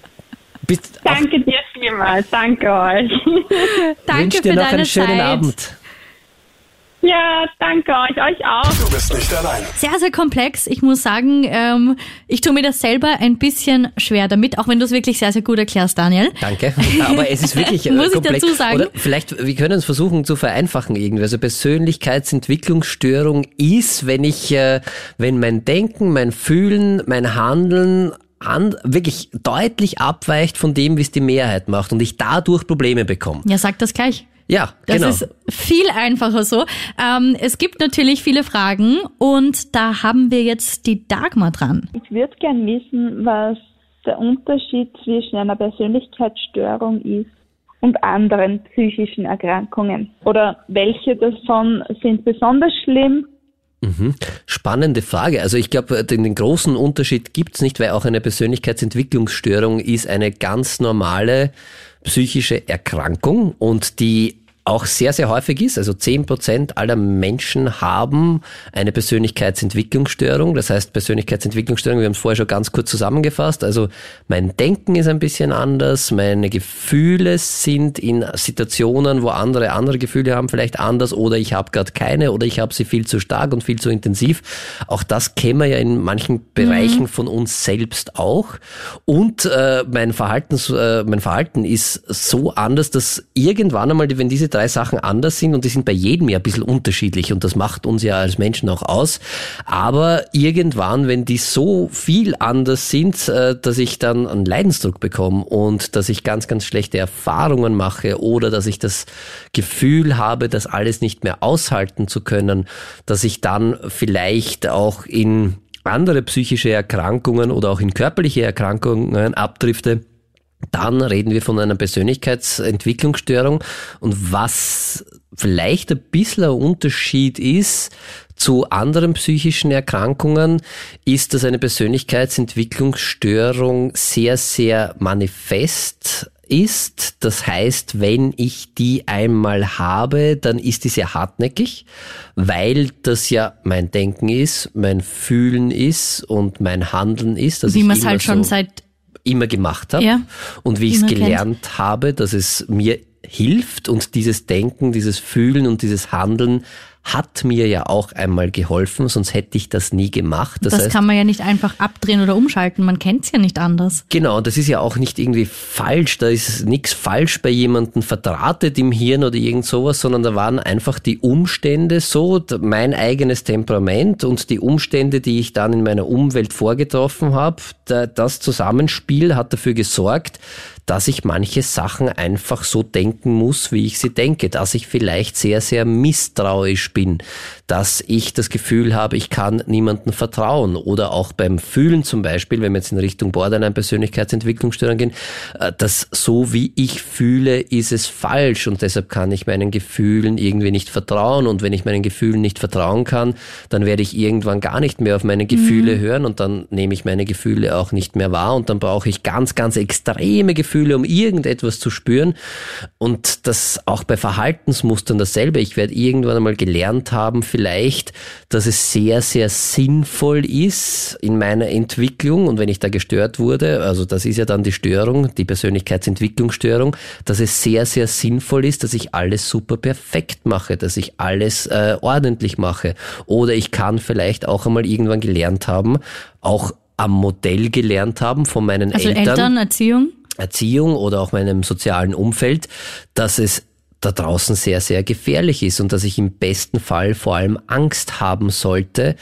Bist Danke dir vielmals. Danke euch. danke wünsche dir für noch deine einen schönen Zeit. Abend. Ja, danke euch, euch auch. Du bist nicht allein. Sehr, sehr komplex. Ich muss sagen, ähm, ich tue mir das selber ein bisschen schwer damit, auch wenn du es wirklich sehr, sehr gut erklärst, Daniel. Danke. Aber es ist wirklich äh, muss komplex. Ich dazu sagen. Oder vielleicht, wir können es versuchen zu vereinfachen irgendwie. Also Persönlichkeitsentwicklungsstörung ist, wenn ich, äh, wenn mein Denken, mein Fühlen, mein Handeln an, wirklich deutlich abweicht von dem, wie es die Mehrheit macht und ich dadurch Probleme bekomme. Ja, sag das gleich. Ja, das genau. ist viel einfacher so. Ähm, es gibt natürlich viele Fragen und da haben wir jetzt die Dagmar dran. Ich würde gern wissen, was der Unterschied zwischen einer Persönlichkeitsstörung ist und anderen psychischen Erkrankungen. Oder welche davon sind besonders schlimm Mhm. Spannende Frage. Also ich glaube, den, großen Unterschied gibt's nicht, weil auch eine Persönlichkeitsentwicklungsstörung ist eine ganz normale psychische Erkrankung und die auch sehr, sehr häufig ist. Also zehn Prozent aller Menschen haben eine Persönlichkeitsentwicklungsstörung. Das heißt, Persönlichkeitsentwicklungsstörung, wir haben es vorher schon ganz kurz zusammengefasst. Also mein Denken ist ein bisschen anders, meine Gefühle sind in Situationen, wo andere andere Gefühle haben, vielleicht anders oder ich habe gerade keine oder ich habe sie viel zu stark und viel zu intensiv. Auch das kennen wir ja in manchen Bereichen mhm. von uns selbst auch. Und äh, mein, Verhaltens, äh, mein Verhalten ist so anders, dass irgendwann einmal, wenn diese drei Sachen anders sind und die sind bei jedem ja ein bisschen unterschiedlich und das macht uns ja als Menschen auch aus. Aber irgendwann, wenn die so viel anders sind, äh, dass ich dann einen Leidensdruck bekomme und dass ich ganz, ganz schlechte Erfahrungen mache oder dass ich das Gefühl habe, das alles nicht mehr aushalten zu können, dass ich dann vielleicht auch in andere psychische Erkrankungen oder auch in körperliche Erkrankungen abdrifte, dann reden wir von einer Persönlichkeitsentwicklungsstörung und was vielleicht ein bisschen ein Unterschied ist zu anderen psychischen Erkrankungen, ist, dass eine Persönlichkeitsentwicklungsstörung sehr, sehr manifest ist. Das heißt, wenn ich die einmal habe, dann ist die sehr hartnäckig, weil das ja mein Denken ist, mein Fühlen ist und mein Handeln ist. Wie man es halt schon seit immer gemacht habe ja, und wie ich es gelernt kennt. habe, dass es mir hilft und dieses Denken, dieses Fühlen und dieses Handeln hat mir ja auch einmal geholfen, sonst hätte ich das nie gemacht. Das, das heißt, kann man ja nicht einfach abdrehen oder umschalten, man kennt es ja nicht anders. Genau, das ist ja auch nicht irgendwie falsch, da ist nichts falsch bei jemandem verdrahtet im Hirn oder irgend sowas, sondern da waren einfach die Umstände so, mein eigenes Temperament und die Umstände, die ich dann in meiner Umwelt vorgetroffen habe, das Zusammenspiel hat dafür gesorgt, dass ich manche Sachen einfach so denken muss, wie ich sie denke, dass ich vielleicht sehr, sehr misstrauisch bin, dass ich das Gefühl habe, ich kann niemandem vertrauen. Oder auch beim Fühlen zum Beispiel, wenn wir jetzt in Richtung Borderline Persönlichkeitsentwicklungsstörung gehen, äh, dass so wie ich fühle, ist es falsch. Und deshalb kann ich meinen Gefühlen irgendwie nicht vertrauen. Und wenn ich meinen Gefühlen nicht vertrauen kann, dann werde ich irgendwann gar nicht mehr auf meine Gefühle mhm. hören. Und dann nehme ich meine Gefühle auch nicht mehr wahr. Und dann brauche ich ganz, ganz extreme Gefühle, um irgendetwas zu spüren. Und das auch bei Verhaltensmustern dasselbe. Ich werde irgendwann einmal gelernt haben, vielleicht, dass es sehr, sehr sinnvoll ist in meiner Entwicklung und wenn ich da gestört wurde, also das ist ja dann die Störung, die Persönlichkeitsentwicklungsstörung, dass es sehr, sehr sinnvoll ist, dass ich alles super perfekt mache, dass ich alles äh, ordentlich mache. Oder ich kann vielleicht auch einmal irgendwann gelernt haben, auch am Modell gelernt haben von meinen also Eltern. Eltern, Erziehung? Erziehung oder auch meinem sozialen Umfeld, dass es da draußen sehr, sehr gefährlich ist und dass ich im besten Fall vor allem Angst haben sollte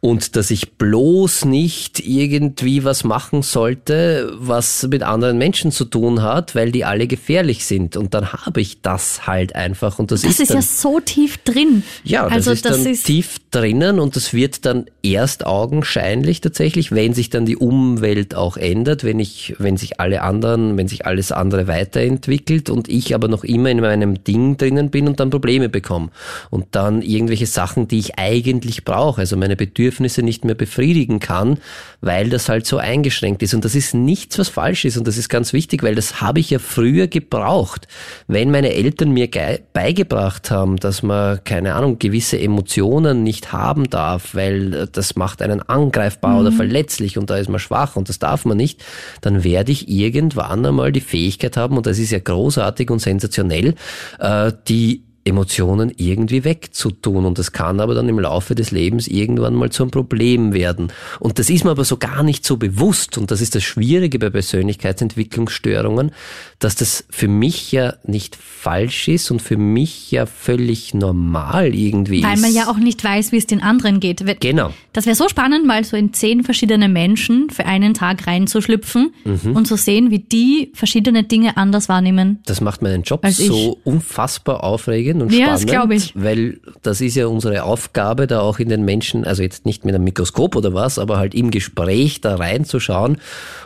und dass ich bloß nicht irgendwie was machen sollte, was mit anderen Menschen zu tun hat, weil die alle gefährlich sind. Und dann habe ich das halt einfach. Und das, das ist, ist dann, ja so tief drin. Ja, das also ist das dann ist tief drinnen und das wird dann erst augenscheinlich tatsächlich, wenn sich dann die Umwelt auch ändert, wenn ich, wenn sich alle anderen, wenn sich alles andere weiterentwickelt und ich aber noch immer in meinem Ding drinnen bin und dann Probleme bekomme. Und dann irgendwelche Sachen, die ich eigentlich brauche, also meine Bedürfnisse nicht mehr befriedigen kann, weil das halt so eingeschränkt ist. Und das ist nichts, was falsch ist. Und das ist ganz wichtig, weil das habe ich ja früher gebraucht. Wenn meine Eltern mir beigebracht haben, dass man, keine Ahnung, gewisse Emotionen nicht haben darf, weil das macht einen angreifbar mhm. oder verletzlich und da ist man schwach und das darf man nicht, dann werde ich irgendwann einmal die Fähigkeit haben, und das ist ja großartig und sensationell, Äh, die Emotionen irgendwie wegzutun. Und das kann aber dann im Laufe des Lebens irgendwann mal zum Problem werden. Und das ist mir aber so gar nicht so bewusst. Und das ist das Schwierige bei Persönlichkeitsentwicklungsstörungen, dass das für mich ja nicht falsch ist und für mich ja völlig normal irgendwie Weil ist. man ja auch nicht weiß, wie es den anderen geht. Genau. Das wäre so spannend, mal so in zehn verschiedene Menschen für einen Tag reinzuschlüpfen mhm. und zu sehen, wie die verschiedene Dinge anders wahrnehmen. Das macht meinen Job so unfassbar aufregend faszinierend und ja, spannend, das ich. weil das ist ja unsere Aufgabe, da auch in den Menschen, also jetzt nicht mit einem Mikroskop oder was, aber halt im Gespräch da reinzuschauen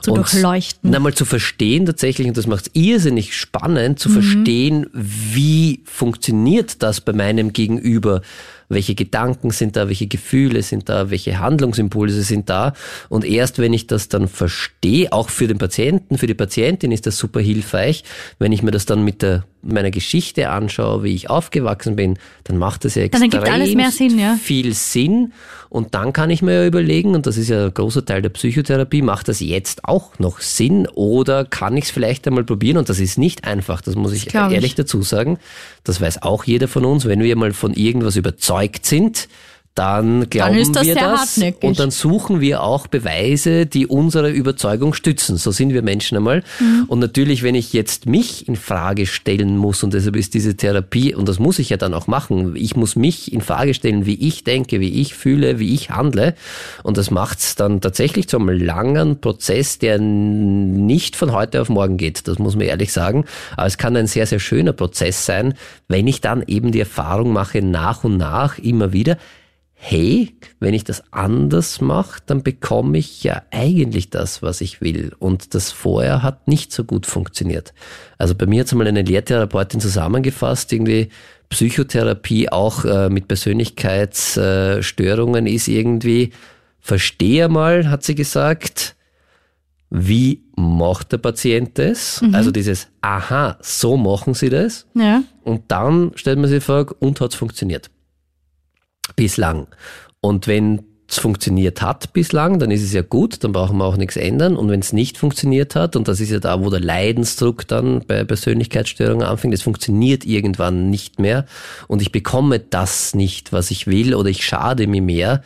zu und durchleuchten. Einmal zu verstehen tatsächlich, und das macht es irrsinnig spannend, zu mhm. verstehen, wie funktioniert das bei meinem Gegenüber welche Gedanken sind da, welche Gefühle sind da, welche Handlungsimpulse sind da. Und erst wenn ich das dann verstehe, auch für den Patienten, für die Patientin ist das super hilfreich, wenn ich mir das dann mit der meiner Geschichte anschaue, wie ich aufgewachsen bin, dann macht das ja extrem Sinn, ja. viel Sinn. Und dann kann ich mir ja überlegen, und das ist ja ein großer Teil der Psychotherapie, macht das jetzt auch noch Sinn oder kann ich es vielleicht einmal probieren? Und das ist nicht einfach, das muss ich das ehrlich ich. dazu sagen. Das weiß auch jeder von uns. Wenn wir mal von irgendwas überzeugt sind, dann glauben dann das wir das hartnäckig. und dann suchen wir auch Beweise, die unsere Überzeugung stützen. So sind wir Menschen einmal. Mhm. Und natürlich, wenn ich jetzt mich in Frage stellen muss und deshalb ist diese Therapie und das muss ich ja dann auch machen. Ich muss mich in Frage stellen, wie ich denke, wie ich fühle, wie ich handle. Und das macht es dann tatsächlich zu einem langen Prozess, der nicht von heute auf morgen geht. Das muss man ehrlich sagen. Aber es kann ein sehr sehr schöner Prozess sein, wenn ich dann eben die Erfahrung mache nach und nach immer wieder hey, wenn ich das anders mache, dann bekomme ich ja eigentlich das, was ich will. Und das vorher hat nicht so gut funktioniert. Also bei mir hat es mal eine Lehrtherapeutin zusammengefasst, irgendwie Psychotherapie auch äh, mit Persönlichkeitsstörungen ist irgendwie, verstehe mal, hat sie gesagt, wie macht der Patient das? Mhm. Also dieses, aha, so machen sie das. Ja. Und dann stellt man sich die Frage, und hat es funktioniert? Bislang. Und wenn es funktioniert hat bislang, dann ist es ja gut, dann brauchen wir auch nichts ändern. Und wenn es nicht funktioniert hat, und das ist ja da, wo der Leidensdruck dann bei Persönlichkeitsstörungen anfängt, es funktioniert irgendwann nicht mehr und ich bekomme das nicht, was ich will, oder ich schade mir mehr,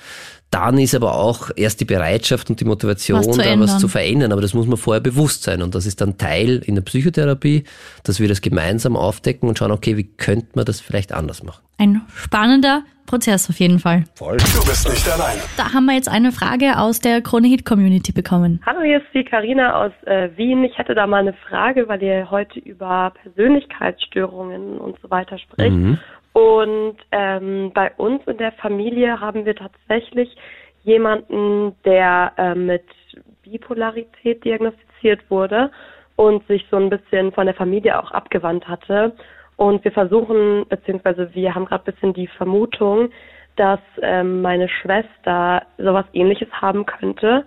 dann ist aber auch erst die Bereitschaft und die Motivation, was da was zu verändern. Aber das muss man vorher bewusst sein. Und das ist dann Teil in der Psychotherapie, dass wir das gemeinsam aufdecken und schauen, okay, wie könnte man das vielleicht anders machen. Ein spannender Prozess auf jeden Fall. Voll. Du bist nicht allein. Da haben wir jetzt eine Frage aus der Krone Hit Community bekommen. Hallo, hier ist die Karina aus äh, Wien. Ich hätte da mal eine Frage, weil ihr heute über Persönlichkeitsstörungen und so weiter spricht. Mhm. Und ähm, bei uns in der Familie haben wir tatsächlich jemanden, der äh, mit Bipolarität diagnostiziert wurde und sich so ein bisschen von der Familie auch abgewandt hatte. Und wir versuchen, beziehungsweise wir haben gerade ein bisschen die Vermutung, dass ähm, meine Schwester sowas ähnliches haben könnte.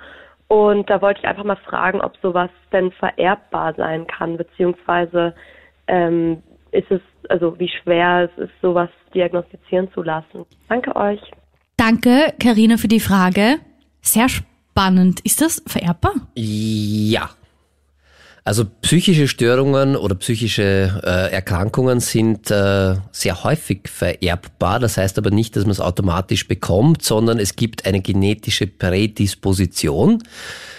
Und da wollte ich einfach mal fragen, ob sowas denn vererbbar sein kann, beziehungsweise ähm, ist es, also wie schwer es ist, sowas diagnostizieren zu lassen. Danke euch. Danke, Karina, für die Frage. Sehr spannend. Ist das vererbbar? Ja. Also psychische Störungen oder psychische äh, Erkrankungen sind äh, sehr häufig vererbbar. Das heißt aber nicht, dass man es automatisch bekommt, sondern es gibt eine genetische Prädisposition.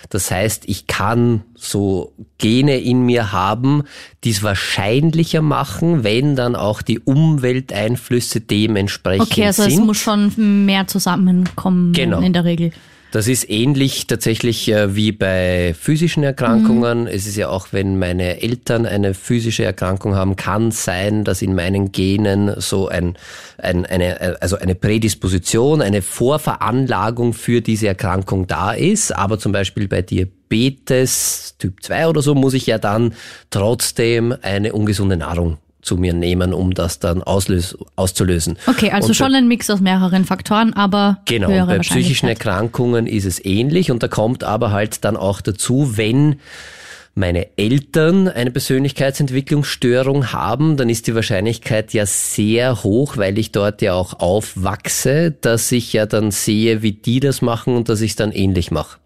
Das heißt, ich kann so Gene in mir haben, die es wahrscheinlicher machen, wenn dann auch die Umwelteinflüsse dementsprechend sind. Okay, also sind. es muss schon mehr zusammenkommen genau. in der Regel. Das ist ähnlich tatsächlich äh, wie bei physischen Erkrankungen. Mhm. Es ist ja auch, wenn meine Eltern eine physische Erkrankung haben, kann sein, dass in meinen Genen so ein, ein eine, äh, also eine Prädisposition, eine Vorveranlagung für diese Erkrankung da ist. Aber zum Beispiel bei Diabetes Typ 2 oder so muss ich ja dann trotzdem eine ungesunde Nahrung zu mir nehmen, um das dann auszulösen. Okay, also und schon ein Mix aus mehreren Faktoren, aber genau. Höhere bei psychischen Erkrankungen ist es ähnlich und da kommt aber halt dann auch dazu, wenn meine Eltern eine Persönlichkeitsentwicklungsstörung haben, dann ist die Wahrscheinlichkeit ja sehr hoch, weil ich dort ja auch aufwachse, dass ich ja dann sehe, wie die das machen und dass ich es dann ähnlich mache.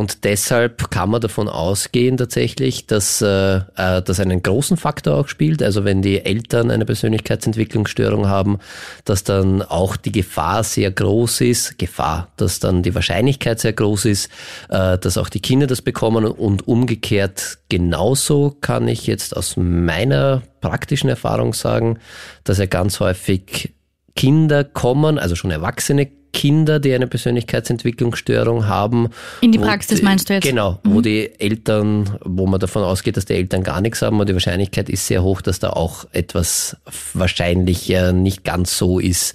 Und deshalb kann man davon ausgehen tatsächlich, dass äh, äh, das einen großen Faktor auch spielt. Also wenn die Eltern eine Persönlichkeitsentwicklungsstörung haben, dass dann auch die Gefahr sehr groß ist, Gefahr, dass dann die Wahrscheinlichkeit sehr groß ist, äh, dass auch die Kinder das bekommen und umgekehrt genauso kann ich jetzt aus meiner praktischen Erfahrung sagen, dass er ganz häufig Kinder kommen, also schon Erwachsene Kinder, die eine Persönlichkeitsentwicklungsstörung haben. In die Praxis die, meinst du jetzt? Genau, mhm. wo die Eltern, wo man davon ausgeht, dass die Eltern gar nichts haben und die Wahrscheinlichkeit ist sehr hoch, dass da auch etwas wahrscheinlich äh, nicht ganz so ist,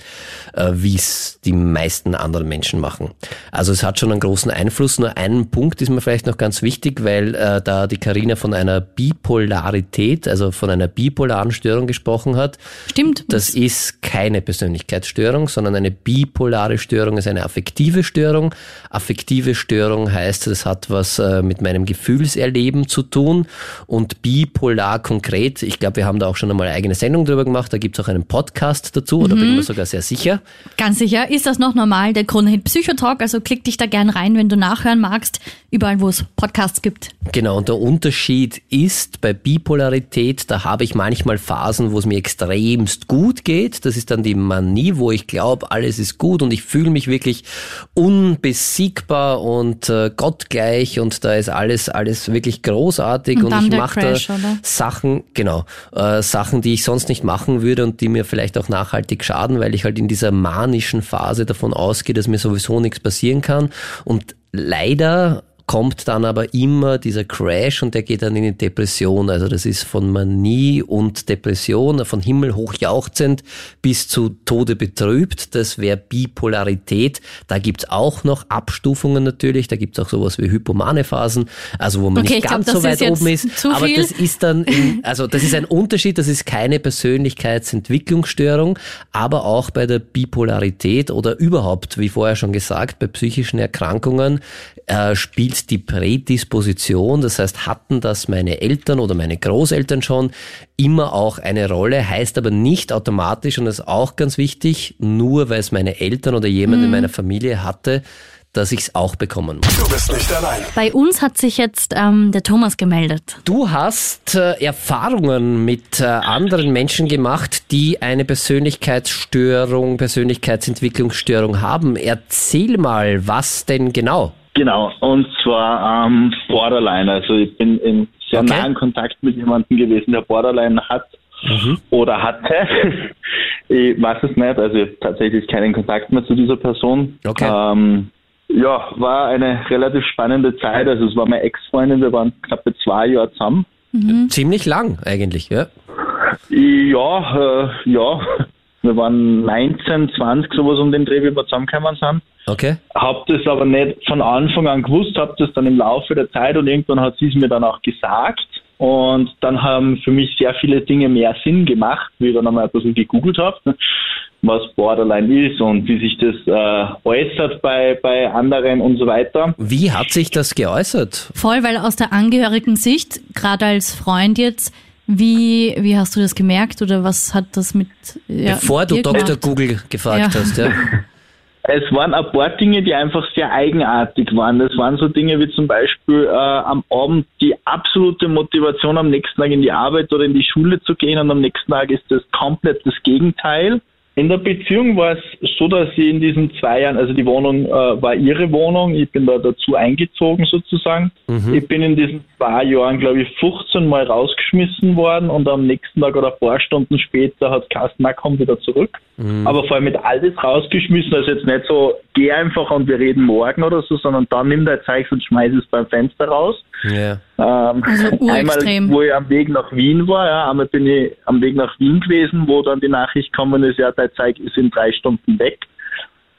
äh, wie es die meisten anderen Menschen machen. Also es hat schon einen großen Einfluss. Nur ein Punkt ist mir vielleicht noch ganz wichtig, weil äh, da die Karina von einer Bipolarität, also von einer bipolaren Störung gesprochen hat. Stimmt. Das ist keine Persönlichkeitsstörung, sondern eine bipolare Störung ist eine affektive Störung. Affektive Störung heißt, das hat was äh, mit meinem Gefühlserleben zu tun und bipolar konkret, ich glaube, wir haben da auch schon einmal eine eigene Sendung drüber gemacht, da gibt es auch einen Podcast dazu, mhm. da bin ich mir sogar sehr sicher. Ganz sicher. Ist das noch normal, der Kronehit Psychotalk? Also klick dich da gern rein, wenn du nachhören magst, überall wo es Podcasts gibt. Genau, und der Unterschied ist bei Bipolarität, da habe ich manchmal Phasen, wo es mir extremst gut geht. Das ist dann die Manie, wo ich glaube, alles ist gut und ich fühle mich wirklich unbesiegbar und äh, gottgleich und da ist alles, alles wirklich großartig und, und ich mache da oder? Sachen, genau, äh, Sachen, die ich sonst nicht machen würde und die mir vielleicht auch nachhaltig schaden, weil ich halt in dieser manischen Phase davon ausgehe, dass mir sowieso nichts passieren kann und leider kommt dann aber immer dieser Crash und der geht dann in die Depression. Also das ist von Manie und Depression, von Himmel hoch jauchzend bis zu Tode betrübt. Das wäre Bipolarität. Da gibt's auch noch Abstufungen natürlich. Da gibt's auch sowas wie hypomane Phasen, also wo man okay, nicht ganz glaub, so weit oben ist. Aber das ist dann, in, also das ist ein Unterschied. Das ist keine Persönlichkeitsentwicklungsstörung, aber auch bei der Bipolarität oder überhaupt, wie vorher schon gesagt, bei psychischen Erkrankungen äh, spielt die Prädisposition, das heißt, hatten das meine Eltern oder meine Großeltern schon, immer auch eine Rolle, heißt aber nicht automatisch, und das ist auch ganz wichtig, nur weil es meine Eltern oder jemand mhm. in meiner Familie hatte, dass ich es auch bekommen muss. Du bist nicht allein. Bei uns hat sich jetzt ähm, der Thomas gemeldet. Du hast äh, Erfahrungen mit äh, anderen Menschen gemacht, die eine Persönlichkeitsstörung, Persönlichkeitsentwicklungsstörung haben. Erzähl mal, was denn genau? Genau, und zwar ähm, Borderline. Also ich bin in sehr okay. nahen Kontakt mit jemandem gewesen, der Borderline hat mhm. oder hatte. ich weiß es nicht, also ich habe tatsächlich keinen Kontakt mehr zu dieser Person. Okay. Ähm, ja, war eine relativ spannende Zeit. Also es war meine Ex-Freundin, wir waren knappe zwei Jahre zusammen. Mhm. Ziemlich lang eigentlich, ja? Ja, äh, ja. Wir waren 19, 20, sowas um den Dreh, wie wir zusammengekommen sind. Okay. Hab das aber nicht von Anfang an gewusst, hab das dann im Laufe der Zeit und irgendwann hat sie es mir dann auch gesagt. Und dann haben für mich sehr viele Dinge mehr Sinn gemacht, wie ich dann einmal ein bisschen gegoogelt habe, was Borderline ist und wie sich das äh, äußert bei, bei anderen und so weiter. Wie hat sich das geäußert? Voll, weil aus der angehörigen Sicht, gerade als Freund jetzt, wie, wie hast du das gemerkt oder was hat das mit. Ja, Bevor du Dr. Google gefragt ja. hast, ja. Es waren ein paar Dinge, die einfach sehr eigenartig waren. Das waren so Dinge wie zum Beispiel äh, am Abend die absolute Motivation, am nächsten Tag in die Arbeit oder in die Schule zu gehen und am nächsten Tag ist das komplett das Gegenteil. In der Beziehung war es so, dass sie in diesen zwei Jahren, also die Wohnung äh, war ihre Wohnung, ich bin da dazu eingezogen sozusagen. Mhm. Ich bin in diesen zwei Jahren, glaube ich, 15 Mal rausgeschmissen worden und am nächsten Tag oder ein paar Stunden später hat Carsten, komm wieder zurück. Mhm. Aber vor allem mit alles rausgeschmissen, also jetzt nicht so, geh einfach und wir reden morgen oder so, sondern dann nimm dein Zeug und schmeiß es beim Fenster raus. Yeah. Ähm, also einmal, wo ich am Weg nach Wien war, ja, einmal bin ich am Weg nach Wien gewesen, wo dann die Nachricht gekommen ist, ja, dein Zeug ist in drei Stunden weg.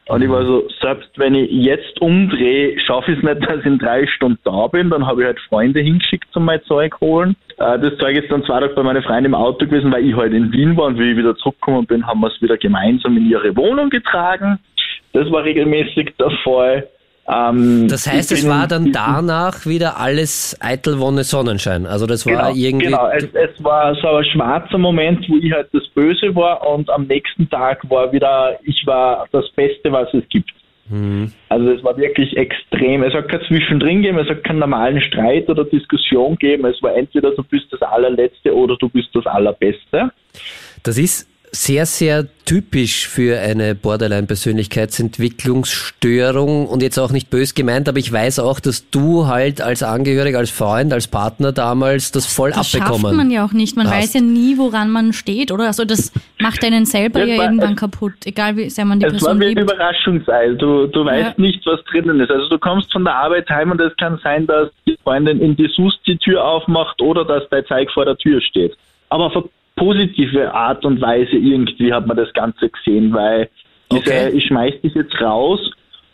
Und ich war so, selbst wenn ich jetzt umdrehe, schaffe ich es nicht, dass ich in drei Stunden da bin. Dann habe ich halt Freunde hingeschickt, um mein Zeug holen. Äh, das Zeug ist dann zwei Tage bei meinen Freunden im Auto gewesen, weil ich halt in Wien war und wie ich wieder zurückgekommen bin, haben wir es wieder gemeinsam in ihre Wohnung getragen. Das war regelmäßig der Fall. Ähm, das heißt, es war dann danach wieder alles eitel Wonne Sonnenschein. Also das war genau, irgendwie. Genau, es, es, war so ein schwarzer Moment, wo ich halt das Böse war und am nächsten Tag war wieder, ich war das Beste, was es gibt. Mhm. Also es war wirklich extrem. Es hat kein Zwischendrin gegeben, es hat keinen normalen Streit oder Diskussion gegeben. Es war entweder du bist das allerletzte oder du bist das allerbeste. Das ist sehr, sehr typisch für eine Borderline-Persönlichkeitsentwicklungsstörung und jetzt auch nicht bös gemeint, aber ich weiß auch, dass du halt als Angehöriger, als Freund, als Partner damals das voll das abbekommen schafft man ja auch nicht. Man hast. weiß ja nie, woran man steht, oder? Also das macht einen selber Das ja war- irgendwann es- kaputt, egal wie sehr man die Es war Person wie ein liebt. Überraschungsei. Du, du weißt Ja. nicht, was drinnen ist. Also du kommst von der Arbeit heim und es kann sein, dass die Freundin in die Sus die Tür aufmacht oder dass dein Zeig vor der Tür steht. Aber positive Art und Weise irgendwie hat man das Ganze gesehen, weil diese, Okay. ich schmeiß dich jetzt raus,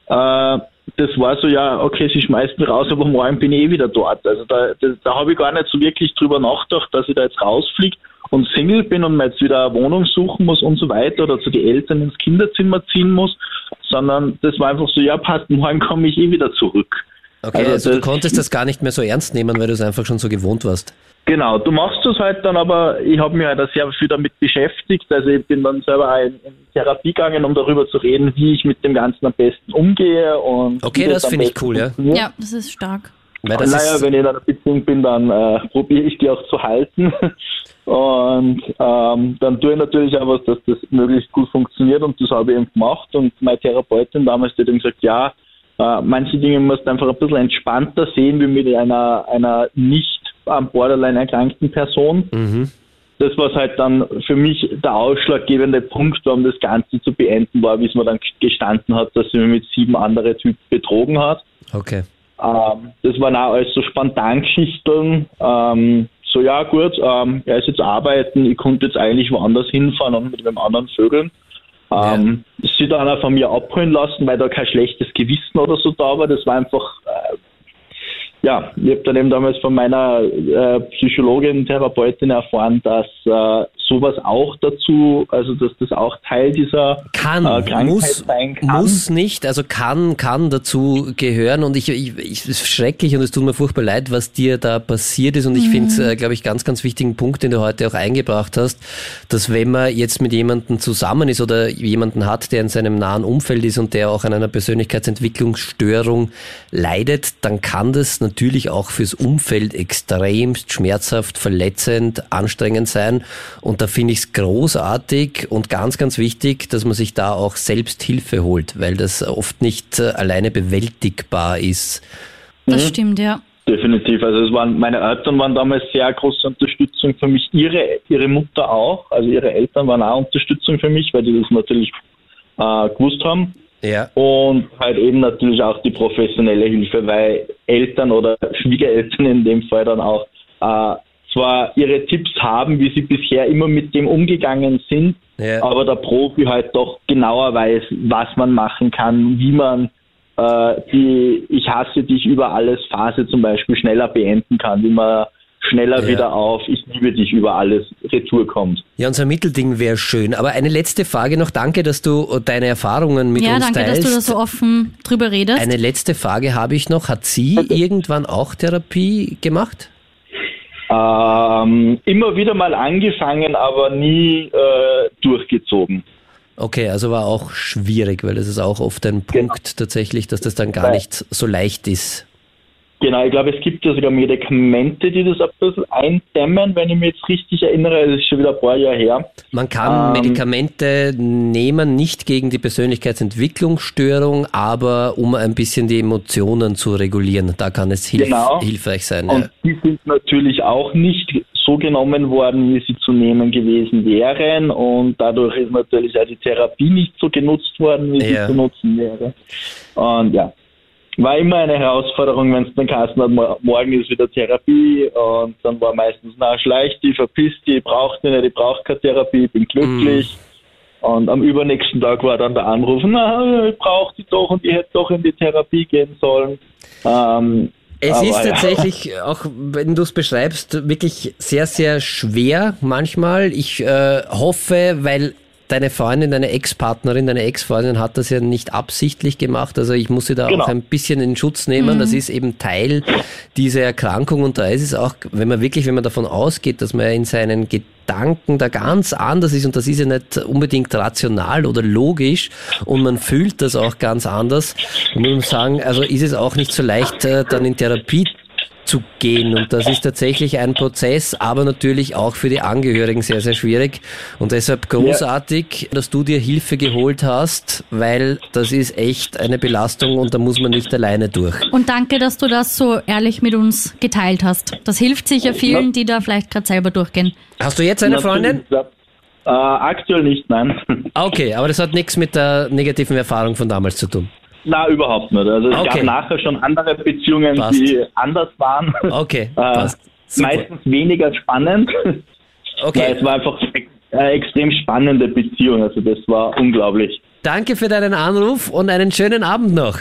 äh, das war so, ja, okay, sie schmeißt mich raus, aber morgen bin ich eh wieder dort. Also da, da, da habe ich gar nicht so wirklich drüber nachgedacht, dass ich da jetzt rausfliege und Single bin und mir jetzt wieder eine Wohnung suchen muss und so weiter oder zu den Eltern ins Kinderzimmer ziehen muss, sondern das war einfach so, ja, passt, morgen komme ich eh wieder zurück. Okay, Also also, du konntest das gar nicht mehr so ernst nehmen, weil du es einfach schon so gewohnt warst. Genau, du machst das halt dann, aber ich habe mich halt auch sehr viel damit beschäftigt. Also ich bin dann selber auch in, in Therapie gegangen, um darüber zu reden, wie ich mit dem Ganzen am besten umgehe. Und Okay, das finde ich cool, ja. funktioniert. Ja, das ist stark. Weil das naja, ist, wenn ich in einer Beziehung bin, dann äh, probiere ich die auch zu halten. Und ähm, dann tue ich natürlich auch was, dass das möglichst gut funktioniert und das habe ich eben gemacht. Und meine Therapeutin damals hat eben gesagt, ja, äh, manche Dinge musst du einfach ein bisschen entspannter sehen, wie mit einer, einer nicht am Borderline erkrankten Person. mhm. Das, was halt dann für mich der ausschlaggebende Punkt war, um das Ganze zu beenden, war, wie es mir dann gestanden hat, dass sie mich mit sieben anderen Typen betrogen hat. okay. Ähm, das waren auch alles so Spontangeschichten. Ähm, so, ja gut, ähm, er ist jetzt arbeiten, ich konnte jetzt eigentlich woanders hinfahren und mit einem anderen Vögeln. Ähm, Sie dann auch von mir abholen lassen, weil da kein schlechtes Gewissen oder so da war. Das war einfach, äh, ja, ich habe dann eben damals von meiner äh, Psychologin, Therapeutin erfahren, dass äh, sowas auch dazu, also dass das auch Teil dieser Kann, äh, Krankheit muss, sein kann. muss nicht, also kann, kann dazu gehören. Und ich, ich, ich es ist schrecklich und es tut mir furchtbar leid, was dir da passiert ist. Und ich finde es, äh, glaube ich, ganz, ganz wichtigen Punkt, den du heute auch eingebracht hast, dass wenn man jetzt mit jemandem zusammen ist oder jemanden hat, der in seinem nahen Umfeld ist und der auch an einer Persönlichkeitsentwicklungsstörung leidet, dann kann das natürlich auch fürs Umfeld extremst schmerzhaft, verletzend, anstrengend sein und da finde ich es großartig und ganz, ganz wichtig, dass man sich da auch selbst Hilfe holt, weil das oft nicht äh, alleine bewältigbar ist. Das stimmt, ja. Definitiv. Also es waren meine Eltern waren damals sehr große Unterstützung für mich. Ihre ihre Mutter auch. Also ihre Eltern waren auch Unterstützung für mich, weil die das natürlich äh, gewusst haben. Ja. Und halt eben natürlich auch die professionelle Hilfe, weil Eltern oder Schwiegereltern in dem Fall dann auch äh, zwar ihre Tipps haben, wie sie bisher immer mit dem umgegangen sind, Ja. aber der Profi halt doch genauer weiß, was man machen kann, wie man äh, die Ich hasse dich über alles Phase zum Beispiel schneller beenden kann, wie man schneller Ja. wieder auf Ich liebe dich über alles Retour kommt. Ja, unser Mittelding wäre schön. Aber eine letzte Frage noch. Danke, dass du deine Erfahrungen mit ja, uns danke, teilst. dass du da so offen drüber redest. Eine letzte Frage habe ich noch. Hat sie irgendwann auch Therapie gemacht? Ähm, immer wieder mal angefangen, aber nie äh, durchgezogen. Okay, also war auch schwierig, weil das ist auch oft ein Punkt tatsächlich, dass das dann gar nicht so leicht ist. Genau, ich glaube, es gibt ja sogar Medikamente, die das ein bisschen eindämmen, wenn ich mich jetzt richtig erinnere. Das ist schon wieder ein paar Jahre her. Man kann Ähm, Medikamente nehmen, nicht gegen die Persönlichkeitsentwicklungsstörung, aber um ein bisschen die Emotionen zu regulieren. Da kann es hilf Genau. hilfreich sein. Ja. Und die sind natürlich auch nicht so genommen worden, wie sie zu nehmen gewesen wären. Und dadurch ist natürlich auch die Therapie nicht so genutzt worden, wie Ja. sie zu nutzen wäre. Und ja, war immer eine Herausforderung, wenn es dann Kassen hat, mor- morgen ist wieder Therapie. Und dann war meistens, na, schleich die, verpiss die, ich brauche die nicht, ich brauche keine Therapie, ich bin glücklich. Und am übernächsten Tag war dann der Anruf, na, ich brauche die doch und ich hätte doch in die Therapie gehen sollen. Ähm, Es aber ist ja. tatsächlich, auch wenn du es beschreibst, wirklich sehr, sehr schwer manchmal. Ich äh, hoffe, weil deine Freundin, deine Ex-Partnerin, deine Ex-Freundin hat das ja nicht absichtlich gemacht. Also ich muss sie da Genau. auch ein bisschen in Schutz nehmen. Das ist eben Teil dieser Erkrankung. Und da ist es auch, wenn man wirklich, wenn man davon ausgeht, dass man in seinen Gedanken da ganz anders ist und das ist ja nicht unbedingt rational oder logisch und man fühlt das auch ganz anders, dann muss man sagen, also ist es auch nicht so leicht, äh, dann in Therapie durchzugehen. Und das ist tatsächlich ein Prozess, aber natürlich auch für die Angehörigen sehr, sehr schwierig. Und deshalb großartig, dass du dir Hilfe geholt hast, weil das ist echt eine Belastung und da muss man nicht alleine durch. Und danke, dass du das so ehrlich mit uns geteilt hast. Das hilft sicher vielen, die da vielleicht gerade selber durchgehen. Hast du jetzt eine Freundin? Äh, aktuell nicht, nein. Okay, aber das hat nichts mit der negativen Erfahrung von damals zu tun. Na, überhaupt nicht. Also es Okay. gab nachher schon andere Beziehungen, Passt. die anders waren. Okay, Äh, meistens weniger spannend. Weil Okay, es war einfach eine extrem spannende Beziehung. Also das war unglaublich. danke für deinen Anruf und einen schönen Abend noch.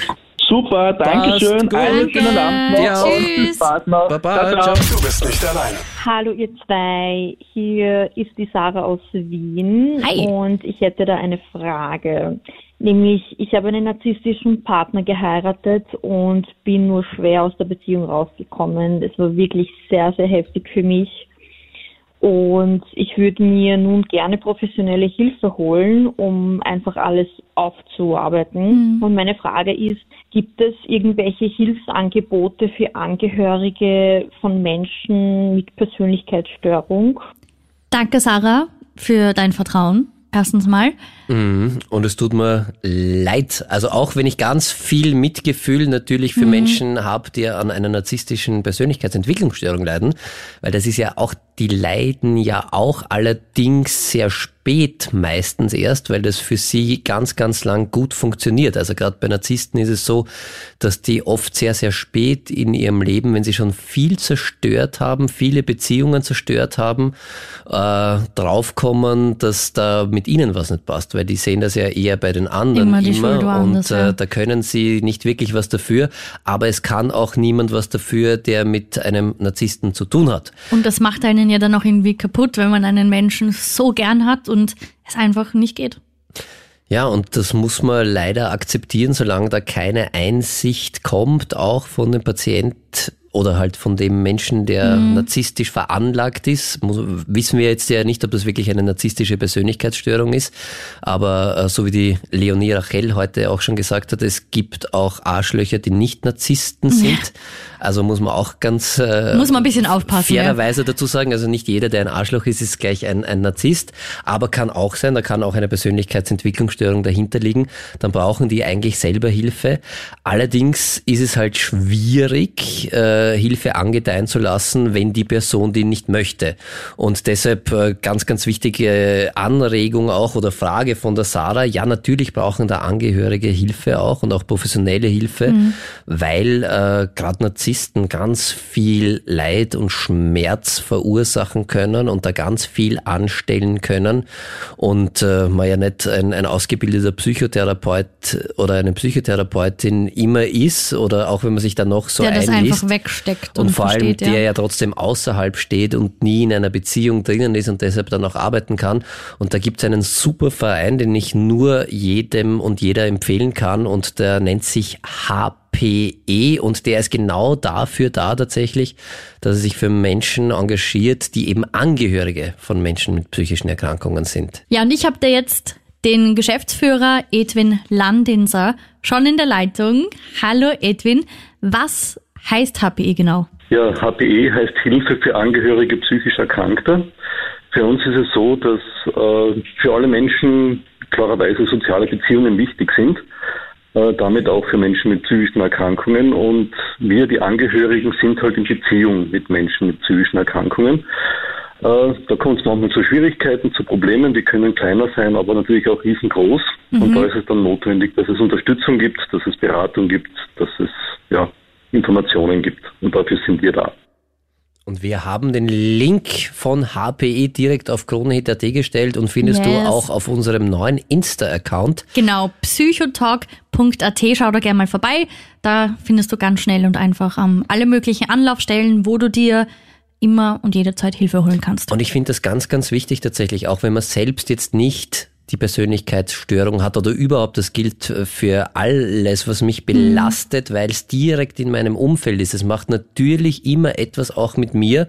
Super, Dankeschön. gut. Einen schönen Abend noch. Viel Spaß noch. Baba, ciao. ciao. Du bist nicht alleine. Hallo ihr zwei, hier ist die Sarah aus Wien Hi. und ich hätte da eine Frage. Nämlich, ich habe einen narzisstischen Partner geheiratet und bin nur schwer aus der Beziehung rausgekommen. Es war wirklich sehr, sehr heftig für mich. Und ich würde mir nun gerne professionelle Hilfe holen, um einfach alles aufzuarbeiten. Und meine Frage ist, gibt es irgendwelche Hilfsangebote für Angehörige von Menschen mit Persönlichkeitsstörung? Danke, Sarah, für dein Vertrauen. Erstens mal. Mhm. Und es tut mir leid. Also auch wenn ich ganz viel Mitgefühl natürlich für Menschen habe, die an einer narzisstischen Persönlichkeitsentwicklungsstörung leiden, weil das ist ja auch, die leiden ja auch allerdings sehr spät meistens erst, weil das für sie ganz, ganz lang gut funktioniert. Also gerade bei Narzissten ist es so, dass die oft sehr, sehr spät in ihrem Leben, wenn sie schon viel zerstört haben, viele Beziehungen zerstört haben, äh, draufkommen, dass da mit ihnen was nicht passt, weil die sehen das ja eher bei den anderen Immer immer, die Schuld woanders, und äh, ja. da können sie nicht wirklich was dafür, aber es kann auch niemand was dafür, der mit einem Narzissten zu tun hat. Und das macht einen ja dann auch irgendwie kaputt, wenn man einen Menschen so gern hat und es einfach nicht geht. Ja, und das muss man leider akzeptieren, solange da keine Einsicht kommt, auch von dem Patient oder halt von dem Menschen, der narzisstisch veranlagt ist. Muss, wissen wir jetzt ja nicht, ob das wirklich eine narzisstische Persönlichkeitsstörung ist. Aber äh, so wie die Leonie Rachel heute auch schon gesagt hat, es gibt auch Arschlöcher, die nicht Narzissten sind. Also muss man auch ganz äh, Muss man ein bisschen aufpassen. Ja. fairerweise dazu sagen, also nicht jeder, der ein Arschloch ist, ist gleich ein, ein Narzisst, aber kann auch sein, da kann auch eine Persönlichkeitsentwicklungsstörung dahinter liegen, dann brauchen die eigentlich selber Hilfe. Allerdings ist es halt schwierig, äh, Hilfe angedeihen zu lassen, wenn die Person die nicht möchte. Und deshalb äh, ganz, ganz wichtige Anregung auch oder Frage von der Sarah, ja natürlich brauchen da Angehörige Hilfe auch und auch professionelle Hilfe, weil äh, gerade Narzissten ganz viel Leid und Schmerz verursachen können und da ganz viel anstellen können. Und äh, man ja nicht ein, ein ausgebildeter Psychotherapeut oder eine Psychotherapeutin immer ist oder auch wenn man sich da noch so der das einliest einfach wegsteckt und, und, vor allem versteht, der ja. ja trotzdem außerhalb steht und nie in einer Beziehung drinnen ist und deshalb dann auch arbeiten kann. Und da gibt es einen super Verein, den ich nur jedem und jeder empfehlen kann und der nennt sich HPE und der ist genau dafür da tatsächlich, dass er sich für Menschen engagiert, die eben Angehörige von Menschen mit psychischen Erkrankungen sind. Ja, und ich habe da jetzt den Geschäftsführer Edwin Landinser schon in der Leitung. Hallo Edwin, was heißt HPE genau? Ja, HPE heißt Hilfe für Angehörige psychisch Erkrankter. Für uns ist es so, dass äh, für alle Menschen klarerweise soziale Beziehungen wichtig sind, äh, damit auch für Menschen mit psychischen Erkrankungen. Und wir, die Angehörigen, sind halt in Beziehung mit Menschen mit psychischen Erkrankungen. Äh, da kommt es manchmal zu Schwierigkeiten, zu Problemen, die können kleiner sein, aber natürlich auch riesengroß. Und da ist es dann notwendig, dass es Unterstützung gibt, dass es Beratung gibt, dass es ja, Informationen gibt. Und dafür sind wir da. Und wir haben den Link von HPE direkt auf kronehit.at gestellt und findest Yes. du auch auf unserem neuen Insta-Account. Genau, psychotalk.at, schau da gerne mal vorbei. Da findest du ganz schnell und einfach ähm, alle möglichen Anlaufstellen, wo du dir immer und jederzeit Hilfe holen kannst. Und ich finde das ganz, ganz wichtig tatsächlich, auch wenn man selbst jetzt nicht die Persönlichkeitsstörung hat oder überhaupt, das gilt für alles, was mich belastet, mhm. weil es direkt in meinem Umfeld ist. Es macht natürlich immer etwas auch mit mir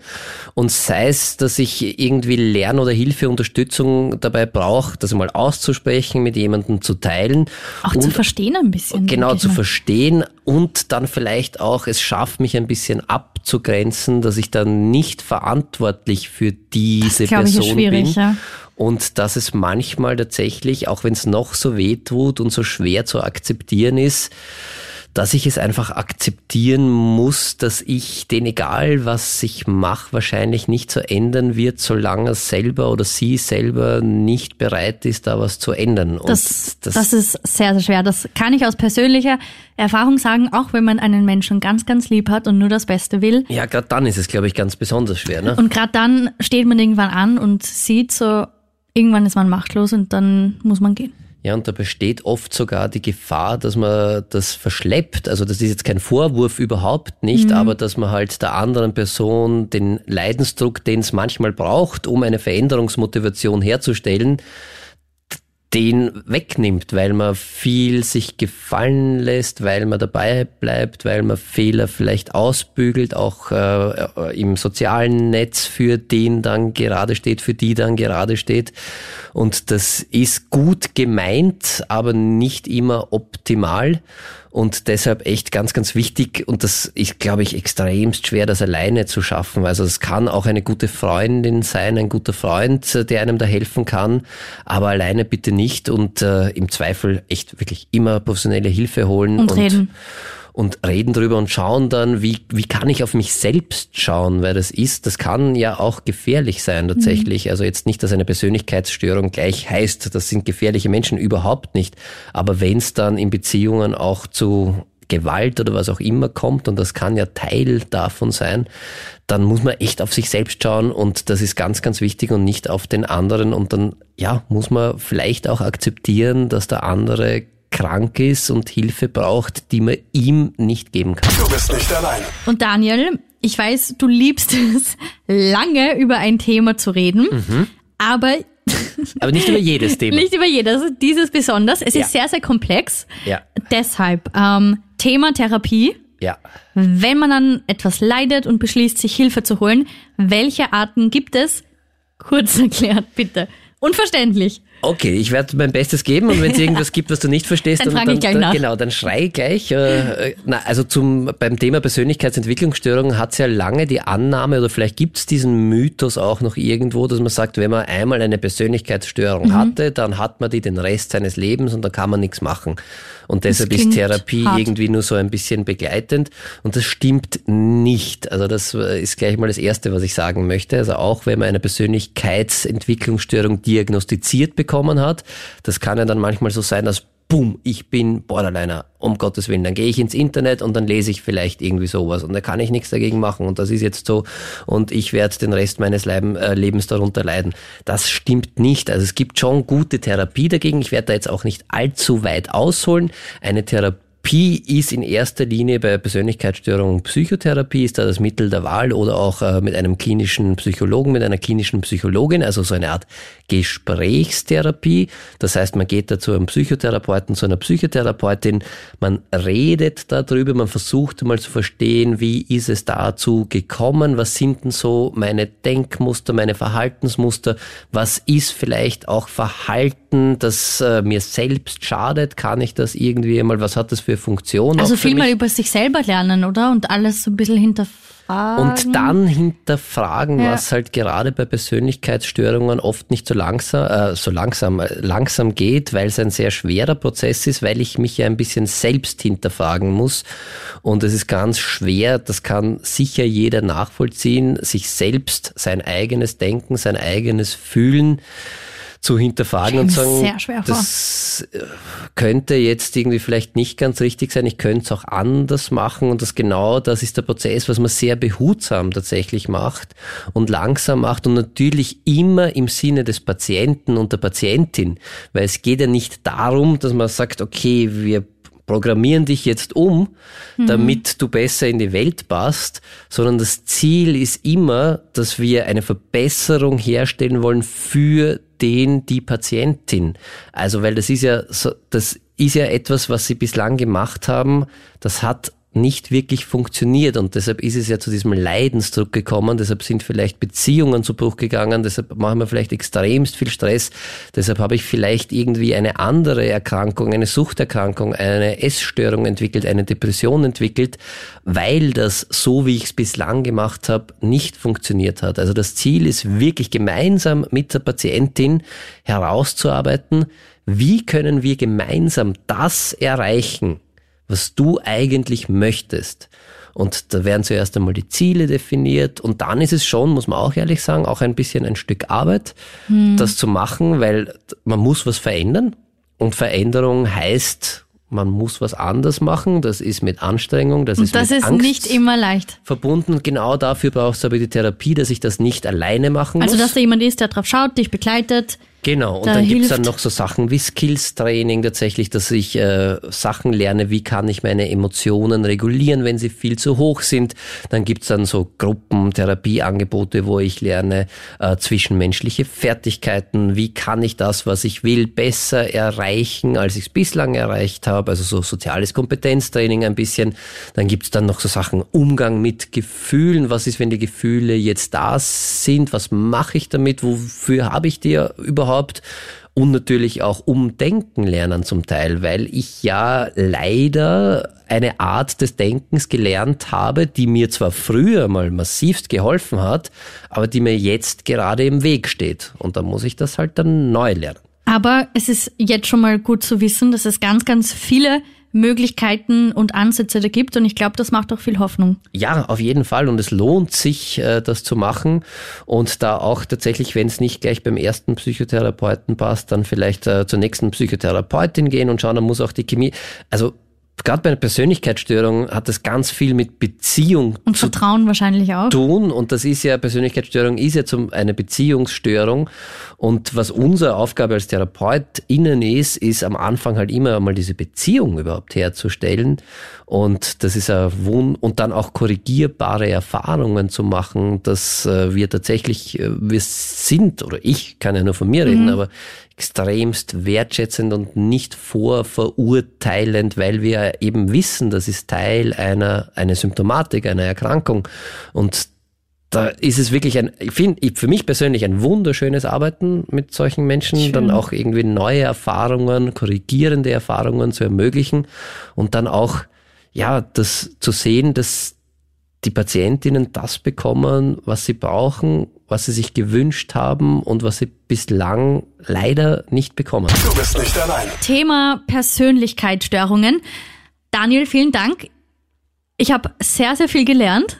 und sei es, dass ich irgendwie Lern- oder Hilfe, Unterstützung dabei brauche, das mal auszusprechen, mit jemandem zu teilen. Auch und, zu verstehen ein bisschen. Genau, zu verstehen und dann vielleicht auch, es schafft mich ein bisschen abzugrenzen, dass ich dann nicht verantwortlich für diese Person bin. Ja. Und dass es manchmal tatsächlich, auch wenn es noch so weh tut und so schwer zu akzeptieren ist, dass ich es einfach akzeptieren muss, dass ich den, egal was ich mache, wahrscheinlich nicht so ändern wird, solange er selber oder sie selber nicht bereit ist, da was zu ändern. Das, das, das, ist sehr, sehr schwer. Das kann ich aus persönlicher Erfahrung sagen, auch wenn man einen Menschen ganz, ganz lieb hat und nur das Beste will. Ja, gerade dann ist es, glaube ich, ganz besonders schwer. Ne? Und gerade dann steht man irgendwann an und sieht so, irgendwann ist man machtlos und dann muss man gehen. Ja, und da besteht oft sogar die Gefahr, dass man das verschleppt. Also das ist jetzt kein Vorwurf überhaupt nicht, mhm. aber dass man halt der anderen Person den Leidensdruck, den es manchmal braucht, um eine Veränderungsmotivation herzustellen, den wegnimmt, weil man viel sich gefallen lässt, weil man dabei bleibt, weil man Fehler vielleicht ausbügelt, auch äh, im sozialen Netz für den dann gerade steht, für die dann gerade steht. Und das ist gut gemeint, aber nicht immer optimal. Und deshalb echt ganz, ganz wichtig. Und das ist, glaube ich, extremst schwer, das alleine zu schaffen. Also es kann auch eine gute Freundin sein, ein guter Freund, der einem da helfen kann. Aber alleine bitte nicht. Und äh, im Zweifel echt wirklich immer professionelle Hilfe holen. Und, und reden und reden drüber und schauen dann, wie, wie kann ich auf mich selbst schauen, weil das ist, das kann ja auch gefährlich sein tatsächlich. Mhm. Also jetzt nicht, dass eine Persönlichkeitsstörung gleich heißt, das sind gefährliche Menschen, überhaupt nicht. Aber wenn es dann in Beziehungen auch zu Gewalt oder was auch immer kommt, und das kann ja Teil davon sein, dann muss man echt auf sich selbst schauen und das ist ganz, ganz wichtig und nicht auf den anderen. Und dann, ja, muss man vielleicht auch akzeptieren, dass der andere krank ist und Hilfe braucht, die man ihm nicht geben kann. Du bist nicht allein. Und Daniel, ich weiß, du liebst es, lange über ein Thema zu reden, mhm. aber aber nicht über jedes Thema. Nicht über jedes, dieses besonders. Es ja. ist sehr, sehr komplex. Ja. Deshalb ähm, Thema Therapie. Ja. Wenn man dann etwas leidet und beschließt, sich Hilfe zu holen, welche Arten gibt es? Kurz erklärt, bitte. Unverständlich. Okay, ich werde mein Bestes geben und wenn es irgendwas gibt, was du nicht verstehst, dann, dann, dann, dann nach. genau, dann schrei gleich. Äh, na, also zum beim Thema Persönlichkeitsentwicklungsstörung hat es ja lange die Annahme oder vielleicht gibt es diesen Mythos auch noch irgendwo, dass man sagt, wenn man einmal eine Persönlichkeitsstörung mhm. hatte, dann hat man die den Rest seines Lebens und dann kann man nichts machen. Und deshalb ist Therapie hart. irgendwie nur so ein bisschen begleitend. Und das stimmt nicht. Also das ist gleich mal das Erste, was ich sagen möchte. Also auch wenn man eine Persönlichkeitsentwicklungsstörung diagnostiziert bekommen hat, das kann ja dann manchmal so sein, dass boom, ich bin Borderliner, um Gottes Willen. Dann gehe ich ins Internet und dann lese ich vielleicht irgendwie sowas und da kann ich nichts dagegen machen und das ist jetzt so und ich werde den Rest meines äh, Lebens darunter leiden. Das stimmt nicht. Also es gibt schon gute Therapie dagegen. Ich werde da jetzt auch nicht allzu weit ausholen. Eine Therapie Therapie ist in erster Linie bei Persönlichkeitsstörungen Psychotherapie, ist da das Mittel der Wahl oder auch äh, mit einem klinischen Psychologen, mit einer klinischen Psychologin, also so eine Art Gesprächstherapie. Das heißt, man geht da zu einem Psychotherapeuten, zu einer Psychotherapeutin, man redet darüber, man versucht mal zu verstehen, wie ist es dazu gekommen, was sind denn so meine Denkmuster, meine Verhaltensmuster, was ist vielleicht auch Verhalten, das äh, mir selbst schadet, kann ich das irgendwie einmal, was hat das für Funktion? Also viel mal über sich selber lernen, oder? Und alles so ein bisschen hinterfragen. Und dann hinterfragen, ja. was halt gerade bei Persönlichkeitsstörungen oft nicht so langsam, äh, so langsam, äh, langsam geht, weil es ein sehr schwerer Prozess ist, weil ich mich ja ein bisschen selbst hinterfragen muss. Und es ist ganz schwer, das kann sicher jeder nachvollziehen, sich selbst sein eigenes Denken, sein eigenes Fühlen zu hinterfragen und sagen, das äh, könnte jetzt irgendwie vielleicht nicht ganz richtig sein, ich könnte es auch anders machen. Und das genau, das ist der Prozess, was man sehr behutsam tatsächlich macht und langsam macht und natürlich immer im Sinne des Patienten und der Patientin, weil es geht ja nicht darum, dass man sagt, okay, wir programmieren dich jetzt um, mhm. damit du besser in die Welt passt, sondern das Ziel ist immer, dass wir eine Verbesserung herstellen wollen für den, die Patientin. Also, weil das ist ja, so, das ist ja etwas, was sie bislang gemacht haben, das hat nicht wirklich funktioniert. Und deshalb ist es ja zu diesem Leidensdruck gekommen, deshalb sind vielleicht Beziehungen zu Bruch gegangen, deshalb machen wir vielleicht extremst viel Stress, deshalb habe ich vielleicht irgendwie eine andere Erkrankung, eine Suchterkrankung, eine Essstörung entwickelt, eine Depression entwickelt, weil das so, wie ich es bislang gemacht habe, nicht funktioniert hat. Also das Ziel ist wirklich gemeinsam mit der Patientin herauszuarbeiten, wie können wir gemeinsam das erreichen, was du eigentlich möchtest. Und da werden zuerst einmal die Ziele definiert und dann ist es schon, muss man auch ehrlich sagen, auch ein bisschen ein Stück Arbeit, hm. das zu machen, weil man muss was verändern und Veränderung heißt, man muss was anders machen. Das ist mit Anstrengung, das und ist das mit ist Angst nicht immer leicht. Verbunden. Genau dafür brauchst du aber die Therapie, dass ich das nicht alleine machen also, muss. Also dass da jemand ist, der drauf schaut, dich begleitet. Genau, und da dann gibt's dann noch so Sachen wie Skills-Training tatsächlich, dass ich äh, Sachen lerne, wie kann ich meine Emotionen regulieren, wenn sie viel zu hoch sind. Dann gibt's dann so Gruppentherapieangebote, wo ich lerne äh, zwischenmenschliche Fertigkeiten, wie kann ich das, was ich will, besser erreichen, als ich es bislang erreicht habe. Also so soziales Kompetenztraining ein bisschen. Dann gibt's dann noch so Sachen Umgang mit Gefühlen. Was ist, wenn die Gefühle jetzt da sind? Was mache ich damit? Wofür habe ich die überhaupt? Überhaupt und natürlich auch umdenken lernen zum Teil, weil ich ja leider eine Art des Denkens gelernt habe, die mir zwar früher mal massivst geholfen hat, aber die mir jetzt gerade im Weg steht. Und da muss ich das halt dann neu lernen. Aber es ist jetzt schon mal gut zu wissen, dass es ganz, ganz viele Möglichkeiten und Ansätze da gibt. Und ich glaube, das macht auch viel Hoffnung. Ja, auf jeden Fall. Und es lohnt sich, äh, das zu machen. Und da auch tatsächlich, wenn es nicht gleich beim ersten Psychotherapeuten passt, dann vielleicht äh, zur nächsten Psychotherapeutin gehen und schauen, dann muss auch die Chemie, also gerade bei einer Persönlichkeitsstörung hat das ganz viel mit Beziehung und zu Vertrauen wahrscheinlich auch. tun. Und das ist ja Persönlichkeitsstörung ist ja zum eine Beziehungsstörung. Und was unsere Aufgabe als Therapeut innen ist, ist am Anfang halt immer einmal diese Beziehung überhaupt herzustellen und das ist ein Wun und dann auch korrigierbare Erfahrungen zu machen, dass äh, wir tatsächlich äh, wir sind oder ich kann ja nur von mir reden, mhm. aber extremst wertschätzend und nicht vorverurteilend, weil wir eben wissen, das ist Teil einer, einer Symptomatik, einer Erkrankung. Und da ist es wirklich ein, ich finde, für mich persönlich ein wunderschönes Arbeiten mit solchen Menschen, Schön. dann auch irgendwie neue Erfahrungen, korrigierende Erfahrungen zu ermöglichen und dann auch, ja, das zu sehen, dass die Patientinnen das bekommen, was sie brauchen, was sie sich gewünscht haben und was sie bislang leider nicht bekommen. Du bist nicht allein. Thema Persönlichkeitsstörungen. Daniel, vielen Dank. Ich habe sehr, sehr viel gelernt.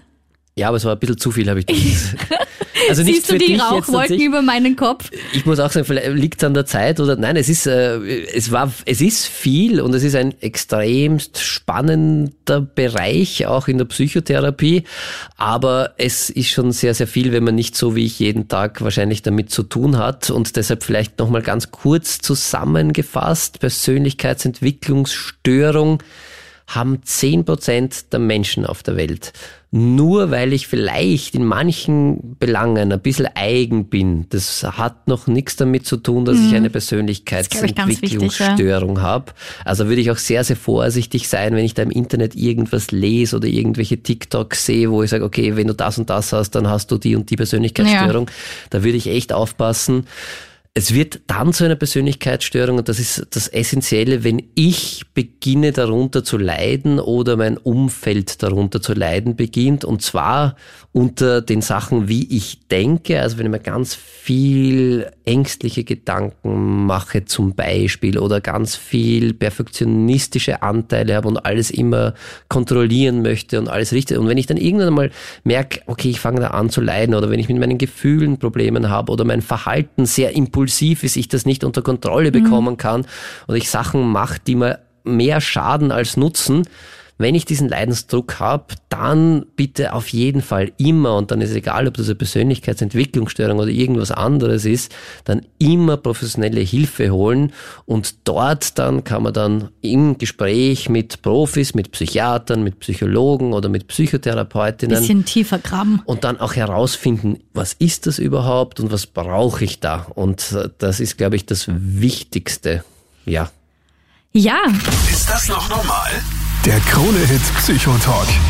Ja, aber es war ein bisschen zu viel, habe ich gedacht. Also Siehst du die Rauchwolken über meinen Kopf? Ich muss auch sagen, vielleicht liegt es an der Zeit oder nein, es ist, äh, es war, es ist viel und es ist ein extremst spannender Bereich auch in der Psychotherapie, aber es ist schon sehr, sehr viel, wenn man nicht so wie ich jeden Tag wahrscheinlich damit zu tun hat und deshalb vielleicht nochmal ganz kurz zusammengefasst, Persönlichkeitsentwicklungsstörung haben zehn Prozent der Menschen auf der Welt nur weil ich vielleicht in manchen Belangen ein bisschen eigen bin. Das hat noch nichts damit zu tun, dass mhm. ich eine Persönlichkeitsentwicklungsstörung ja. habe. Also würde ich auch sehr, sehr vorsichtig sein, wenn ich da im Internet irgendwas lese oder irgendwelche TikToks sehe, wo ich sage, okay, wenn du das und das hast, dann hast du die und die Persönlichkeitsstörung. Ja. Da würde ich echt aufpassen. Es wird dann zu einer Persönlichkeitsstörung und das ist das Essentielle, wenn ich beginne darunter zu leiden oder mein Umfeld darunter zu leiden beginnt und zwar unter den Sachen, wie ich denke, also wenn ich mir ganz viel ängstliche Gedanken mache zum Beispiel oder ganz viel perfektionistische Anteile habe und alles immer kontrollieren möchte und alles richtig. Und wenn ich dann irgendwann einmal merke, okay, ich fange da an zu leiden oder wenn ich mit meinen Gefühlen Problemen habe oder mein Verhalten sehr impulsiv ist, ich das nicht unter Kontrolle mhm. bekommen kann oder ich Sachen mache, die mir mehr schaden als nutzen, wenn ich diesen Leidensdruck habe, dann bitte auf jeden Fall immer, und dann ist es egal, ob das eine Persönlichkeitsentwicklungsstörung oder irgendwas anderes ist, dann immer professionelle Hilfe holen und dort dann kann man dann im Gespräch mit Profis, mit Psychiatern, mit Psychologen oder mit Psychotherapeutinnen bisschen tiefer graben und dann auch herausfinden, was ist das überhaupt und was brauche ich da? Und äh, das ist, glaube ich, das Wichtigste. Ja. Ja. Ist das noch normal? Der Krone-Hit Psychotalk.